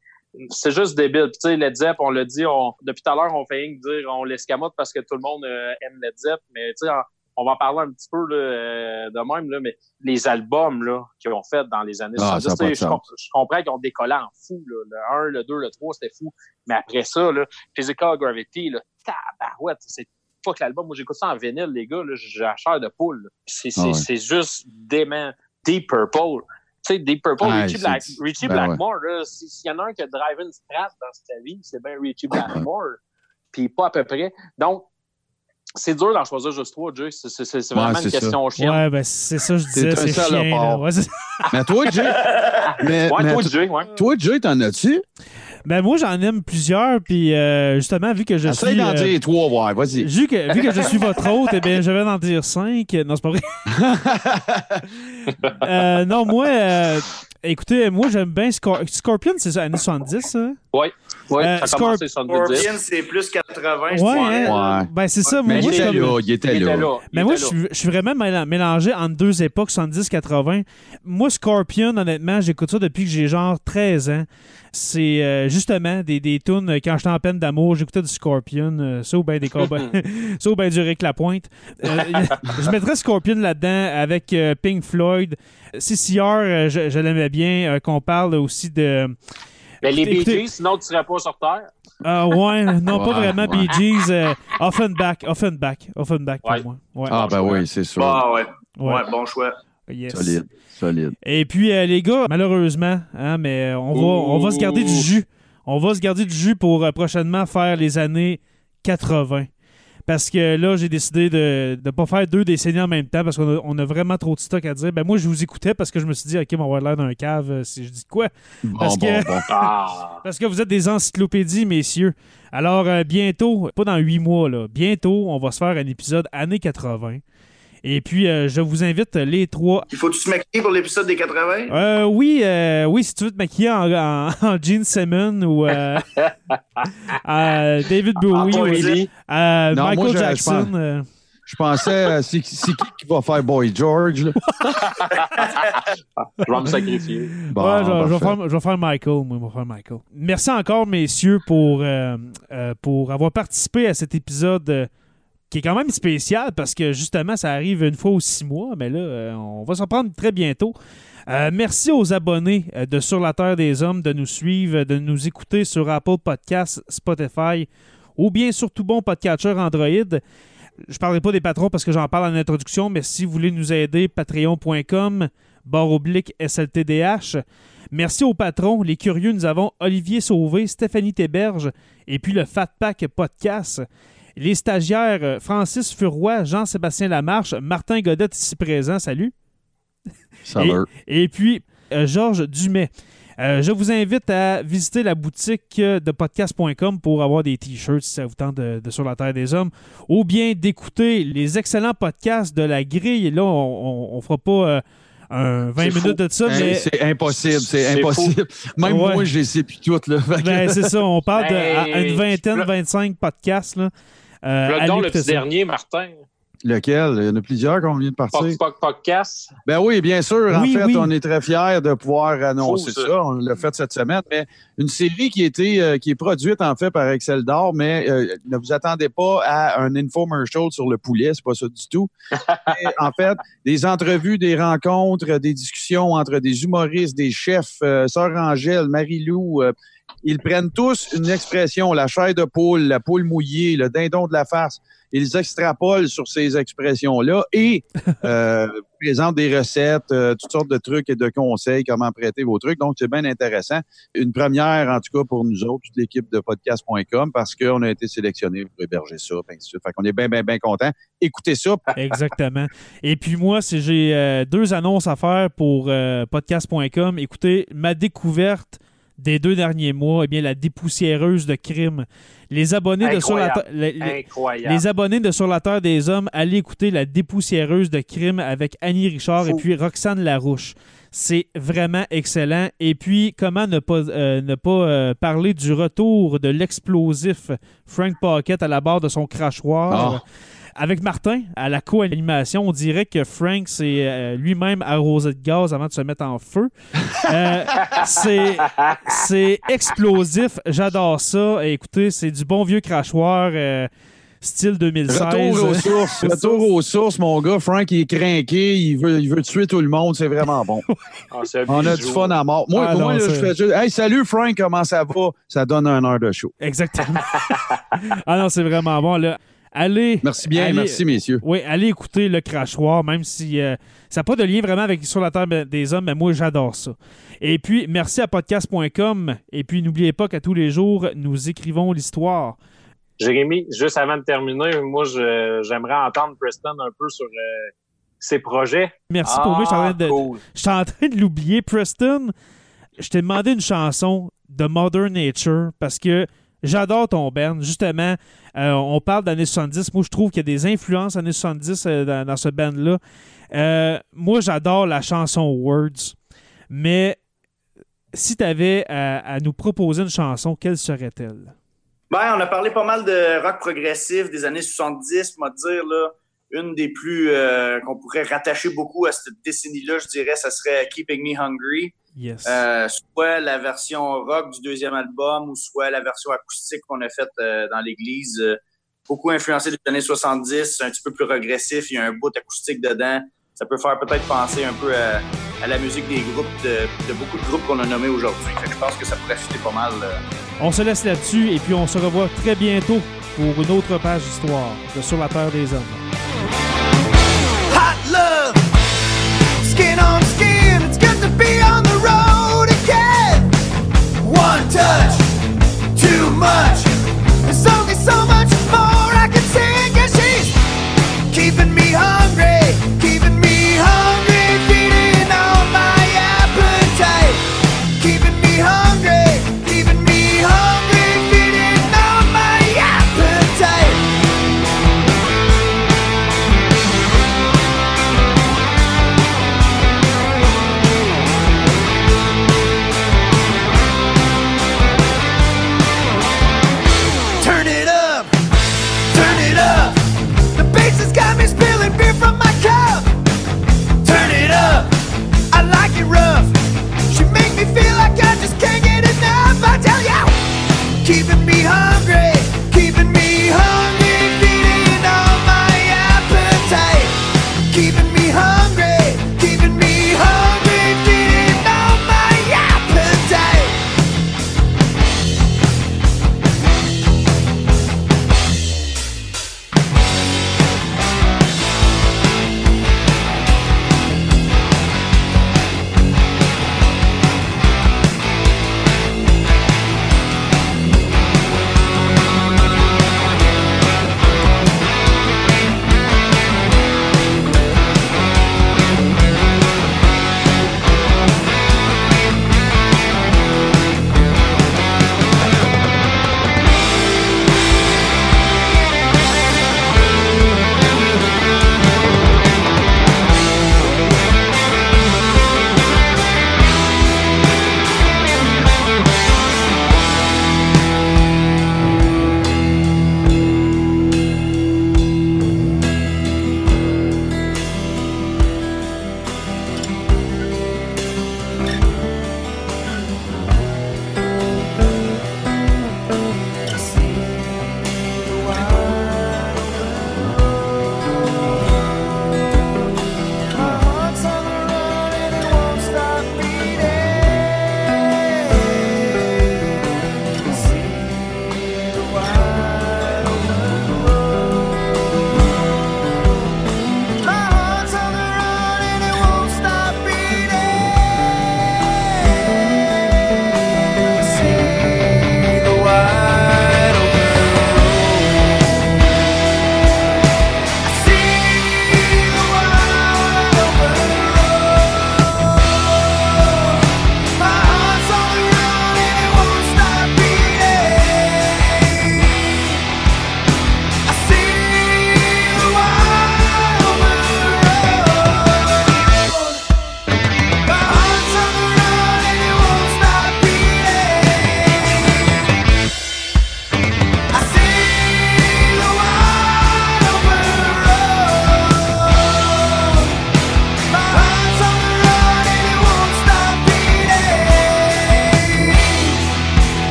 C'est juste débile. Puis, tu sais, Led Zepp, on l'a dit, on, depuis tout à l'heure, on fait rien que dire on l'escamote parce que tout le monde euh, aime Led Zepp. Mais, tu sais, on, va en parler un petit peu là, euh, de même, là, mais les albums là, qu'ils ont fait dans les années Ah, 70, ça a pas de tu sais, je, je comprends qu'ils ont décollé en fou. Là. Le 1, le 2, le 3, c'était fou. Mais après ça, là, Physical Gravity, là, tabarouette, c'est pas que l'album. Moi, j'écoute ça en vinyle, les gars. là, J'ai la chair de poule. C'est c'est- Ah ouais. c'est juste dément. Deep Purple. Tu sais, Deep Purple, Ah, Richie, Black, Richie ben Blackmore, là, si- s'il y en a un qui a drive une strat dans sa vie, c'est bien Richie Blackmore. Puis pas à peu près. Donc, c'est dur d'en choisir juste trois, Jay. C'est c'est- c'est Ouais, vraiment une ça. question chienne. Ouais, ben c'est ça, je disais, C'est chien. là. Ouais, Mais toi, Jay, mais, Ouais, mais toi, Jay, ouais. toi, Jay, t'en as-tu? Ben moi, j'en aime plusieurs, puis euh, justement, vu que je Essaye suis... d'en euh, dire trois, ouais, vas-y. Vu que, vu que je suis votre hôte, eh bien, je vais en dire cinq. Non, c'est pas vrai. Euh, non, moi, euh, écoutez, moi, j'aime bien Scor- Scorpion, c'est ça, années 70, ça? Ouais, ouais, Euh, ça a commencé Scorp- 70. Scorpion, c'est plus 80, je Ouais, hein? Ouais. Ben, c'est ça. Mais moi, il je suis était comme- là, il était là. Mais il moi, je là. suis, je suis vraiment méla- mélangé entre deux époques, 70-80. Moi, Scorpion, honnêtement, j'écoute ça depuis que j'ai genre 13 ans. C'est euh, justement des, des tunes, euh, quand j'étais en peine d'amour, j'écoutais du Scorpion, euh, ça ou bien des cowboys, ça ou bien du Rick Lapointe. Euh, je mettrais Scorpion là-dedans avec euh, Pink Floyd. CCR, euh, je, je l'aimais bien, euh, qu'on parle aussi de... Mais les Bee Gees, sinon, tu serais pas sur Terre. Ah ouais, non, pas vraiment ouais. Bee Gees. euh, Offenbach, Offenbach, Offenbach pour Ouais. moi. Ouais. Ah, ben oui, c'est sûr. Ah, ouais. Ouais. Ouais, bon choix. Yes. Solide, solide. Et puis, euh, les gars, malheureusement, hein, mais on va, on va se garder du jus. On va se garder du jus pour euh, prochainement faire les années 80. Parce que là, j'ai décidé de ne pas faire deux décennies en même temps parce qu'on a, on a vraiment trop de stock à dire. Ben moi, je vous écoutais parce que je me suis dit, OK, on va avoir l'air d'un cave euh, si je dis quoi. Parce bon, que- bon. Ah, Parce que vous êtes des encyclopédies, messieurs. Alors, euh, bientôt, pas dans huit mois, là, bientôt, on va se faire un épisode années 80. Et puis, euh, je vous invite les trois. Il faut-tu se maquiller pour l'épisode des 80? Euh, oui, euh, oui, si tu veux te maquiller en, en, en Gene Simmons ou euh, euh, David Bowie Tom ou euh, Non, moi, Michael je- je Jackson. pense- Je pensais, euh, c'est qui qui va faire Boy George? Là? je vais me sacrifier. Bon, ouais, je, je vais faire, je vais faire Michael. Moi, je vais faire Michael. Merci encore, messieurs, pour, euh, euh, pour avoir participé à cet épisode euh, qui est quand même spécial parce que justement, ça arrive une fois aux six mois, mais là, euh, on va s'en prendre très bientôt. Euh, merci aux abonnés euh, de Sur la Terre des Hommes de nous suivre, de nous écouter sur Apple Podcasts, Spotify ou bien sur tout bon podcatcher Android. Je ne parlerai pas des patrons parce que j'en parle en introduction, mais si vous voulez nous aider, patreon.com, barre oblique SLTDH. Merci aux patrons, les curieux, nous avons Olivier Sauvé, Stéphanie Théberge et puis le Fat Pack Podcast. Les stagiaires, euh, Francis Furoy, Jean-Sébastien Lamarche, Martin Godette ici présent, salut. Salut. Et puis, euh, Georges Dumais. Euh, je vous invite à visiter la boutique de podcast.com pour avoir des t-shirts si ça vous tente de, de Sur la Terre des Hommes, ou bien d'écouter les excellents podcasts de la grille. Là, on ne fera pas euh, un 20 C'est minutes fou. de ça, Hein, mais C'est impossible, c'est impossible. Même Ouais. moi, je les sais plus. Là. Que- ben, c'est ça. On parle de à- à une Ben, vingtaine, le- 25 podcasts. Là. Euh, allez donc, le petit ça. dernier, Martin. Lequel? Il y en a plusieurs qu'on vient de partir. Poc, poc, podcast. Ben oui, bien sûr. En Oui, fait, oui. on est très fiers de pouvoir annoncer ça. ça. On l'a fait cette semaine. Mais une série qui, a été, euh, qui est produite, en fait, par Excel d'Or, mais euh, ne vous attendez pas à un infomercial sur le poulet. C'est pas ça du tout. Mais, en fait, des entrevues, des rencontres, des discussions entre des humoristes, des chefs, euh, Sœur Angèle, Marie-Lou. Ils prennent tous une expression, la chair de poule, la poule mouillée, le dindon de la farce. Ils extrapolent sur ces expressions-là et euh, présentent des recettes, euh, toutes sortes de trucs et de conseils, comment prêter vos trucs. Donc, c'est bien intéressant. Une première, en tout cas, pour nous autres, toute l'équipe de podcast.com, parce qu'on a été sélectionnés pour héberger ça. Fait, qu'on est bien, bien, bien contents. Écoutez ça. Exactement. Et puis moi, si j'ai euh, deux annonces à faire pour podcast.com, écoutez, ma découverte des deux derniers mois, eh bien, la dépoussiéreuse de crime. Les abonnés de Sur la. Terre- les- les- Incroyable. les abonnés de Sur la Terre des Hommes, allez écouter La dépoussiéreuse de crime avec Annie Richard Fou. et puis Roxane Larouche. C'est vraiment excellent. Et puis, comment ne pas, euh, ne pas euh, parler du retour de l'explosif Frank Pocket à la barre de son crachoir? Ah. Avec Martin à la co-animation. On dirait que Frank s'est euh, lui-même arrosé de gaz avant de se mettre en feu. Euh, c'est c'est explosif. J'adore ça. Et écoutez, c'est du bon vieux crachoir. euh, Style 2016. Retour aux sources. Retour aux sources, mon gars. Frank, il est craqué. Il veut, il veut tuer tout le monde. C'est vraiment bon. Ah, On a du fun à mort. Moi, Ah, moi non, là, je fais juste, Hey, salut Frank, comment ça va? Ça donne un heure de show. Exactement. ah non, c'est vraiment bon. Là. Allez. Merci bien, allez- merci, messieurs. Oui, allez écouter le crachoir, même si euh, ça n'a pas de lien vraiment avec Sur la Terre des Hommes, mais moi, j'adore ça. Et puis, merci à podcast.com. Et puis, n'oubliez pas qu'à tous les jours, nous écrivons l'histoire. Jérémy, juste avant de terminer, moi, je- j'aimerais entendre Preston un peu sur euh, ses projets. Merci pour moi. Je suis en train de, Ah, cool. je suis en train de l'oublier. Preston, je t'ai demandé une chanson de Mother Nature parce que j'adore ton band. Justement, euh, on parle d'années 70. Moi, je trouve qu'il y a des influences années 70 euh, dans, ce band-là. Euh, moi, j'adore la chanson Words. Mais si tu avais à, nous proposer une chanson, quelle serait-elle? Ben, on a parlé pas mal de rock progressif des années 70. Moi, dire, là, une des plus qu'on pourrait rattacher beaucoup à cette décennie-là, je dirais, ça serait Keeping Me Hungry. Yes. Euh, soit la version rock du deuxième album ou soit la version acoustique qu'on a faite euh, dans l'église. Euh, beaucoup influencé des années 70, un petit peu plus régressif. Il y a un bout acoustique dedans. Ça peut faire peut-être penser un peu à, à la musique des groupes, de, de beaucoup de groupes qu'on a nommés aujourd'hui. Je pense que ça pourrait fitter pas mal. On se laisse là-dessus et puis on se revoit très bientôt pour une autre page d'histoire de Sur la Terre des Hommes. Hot love,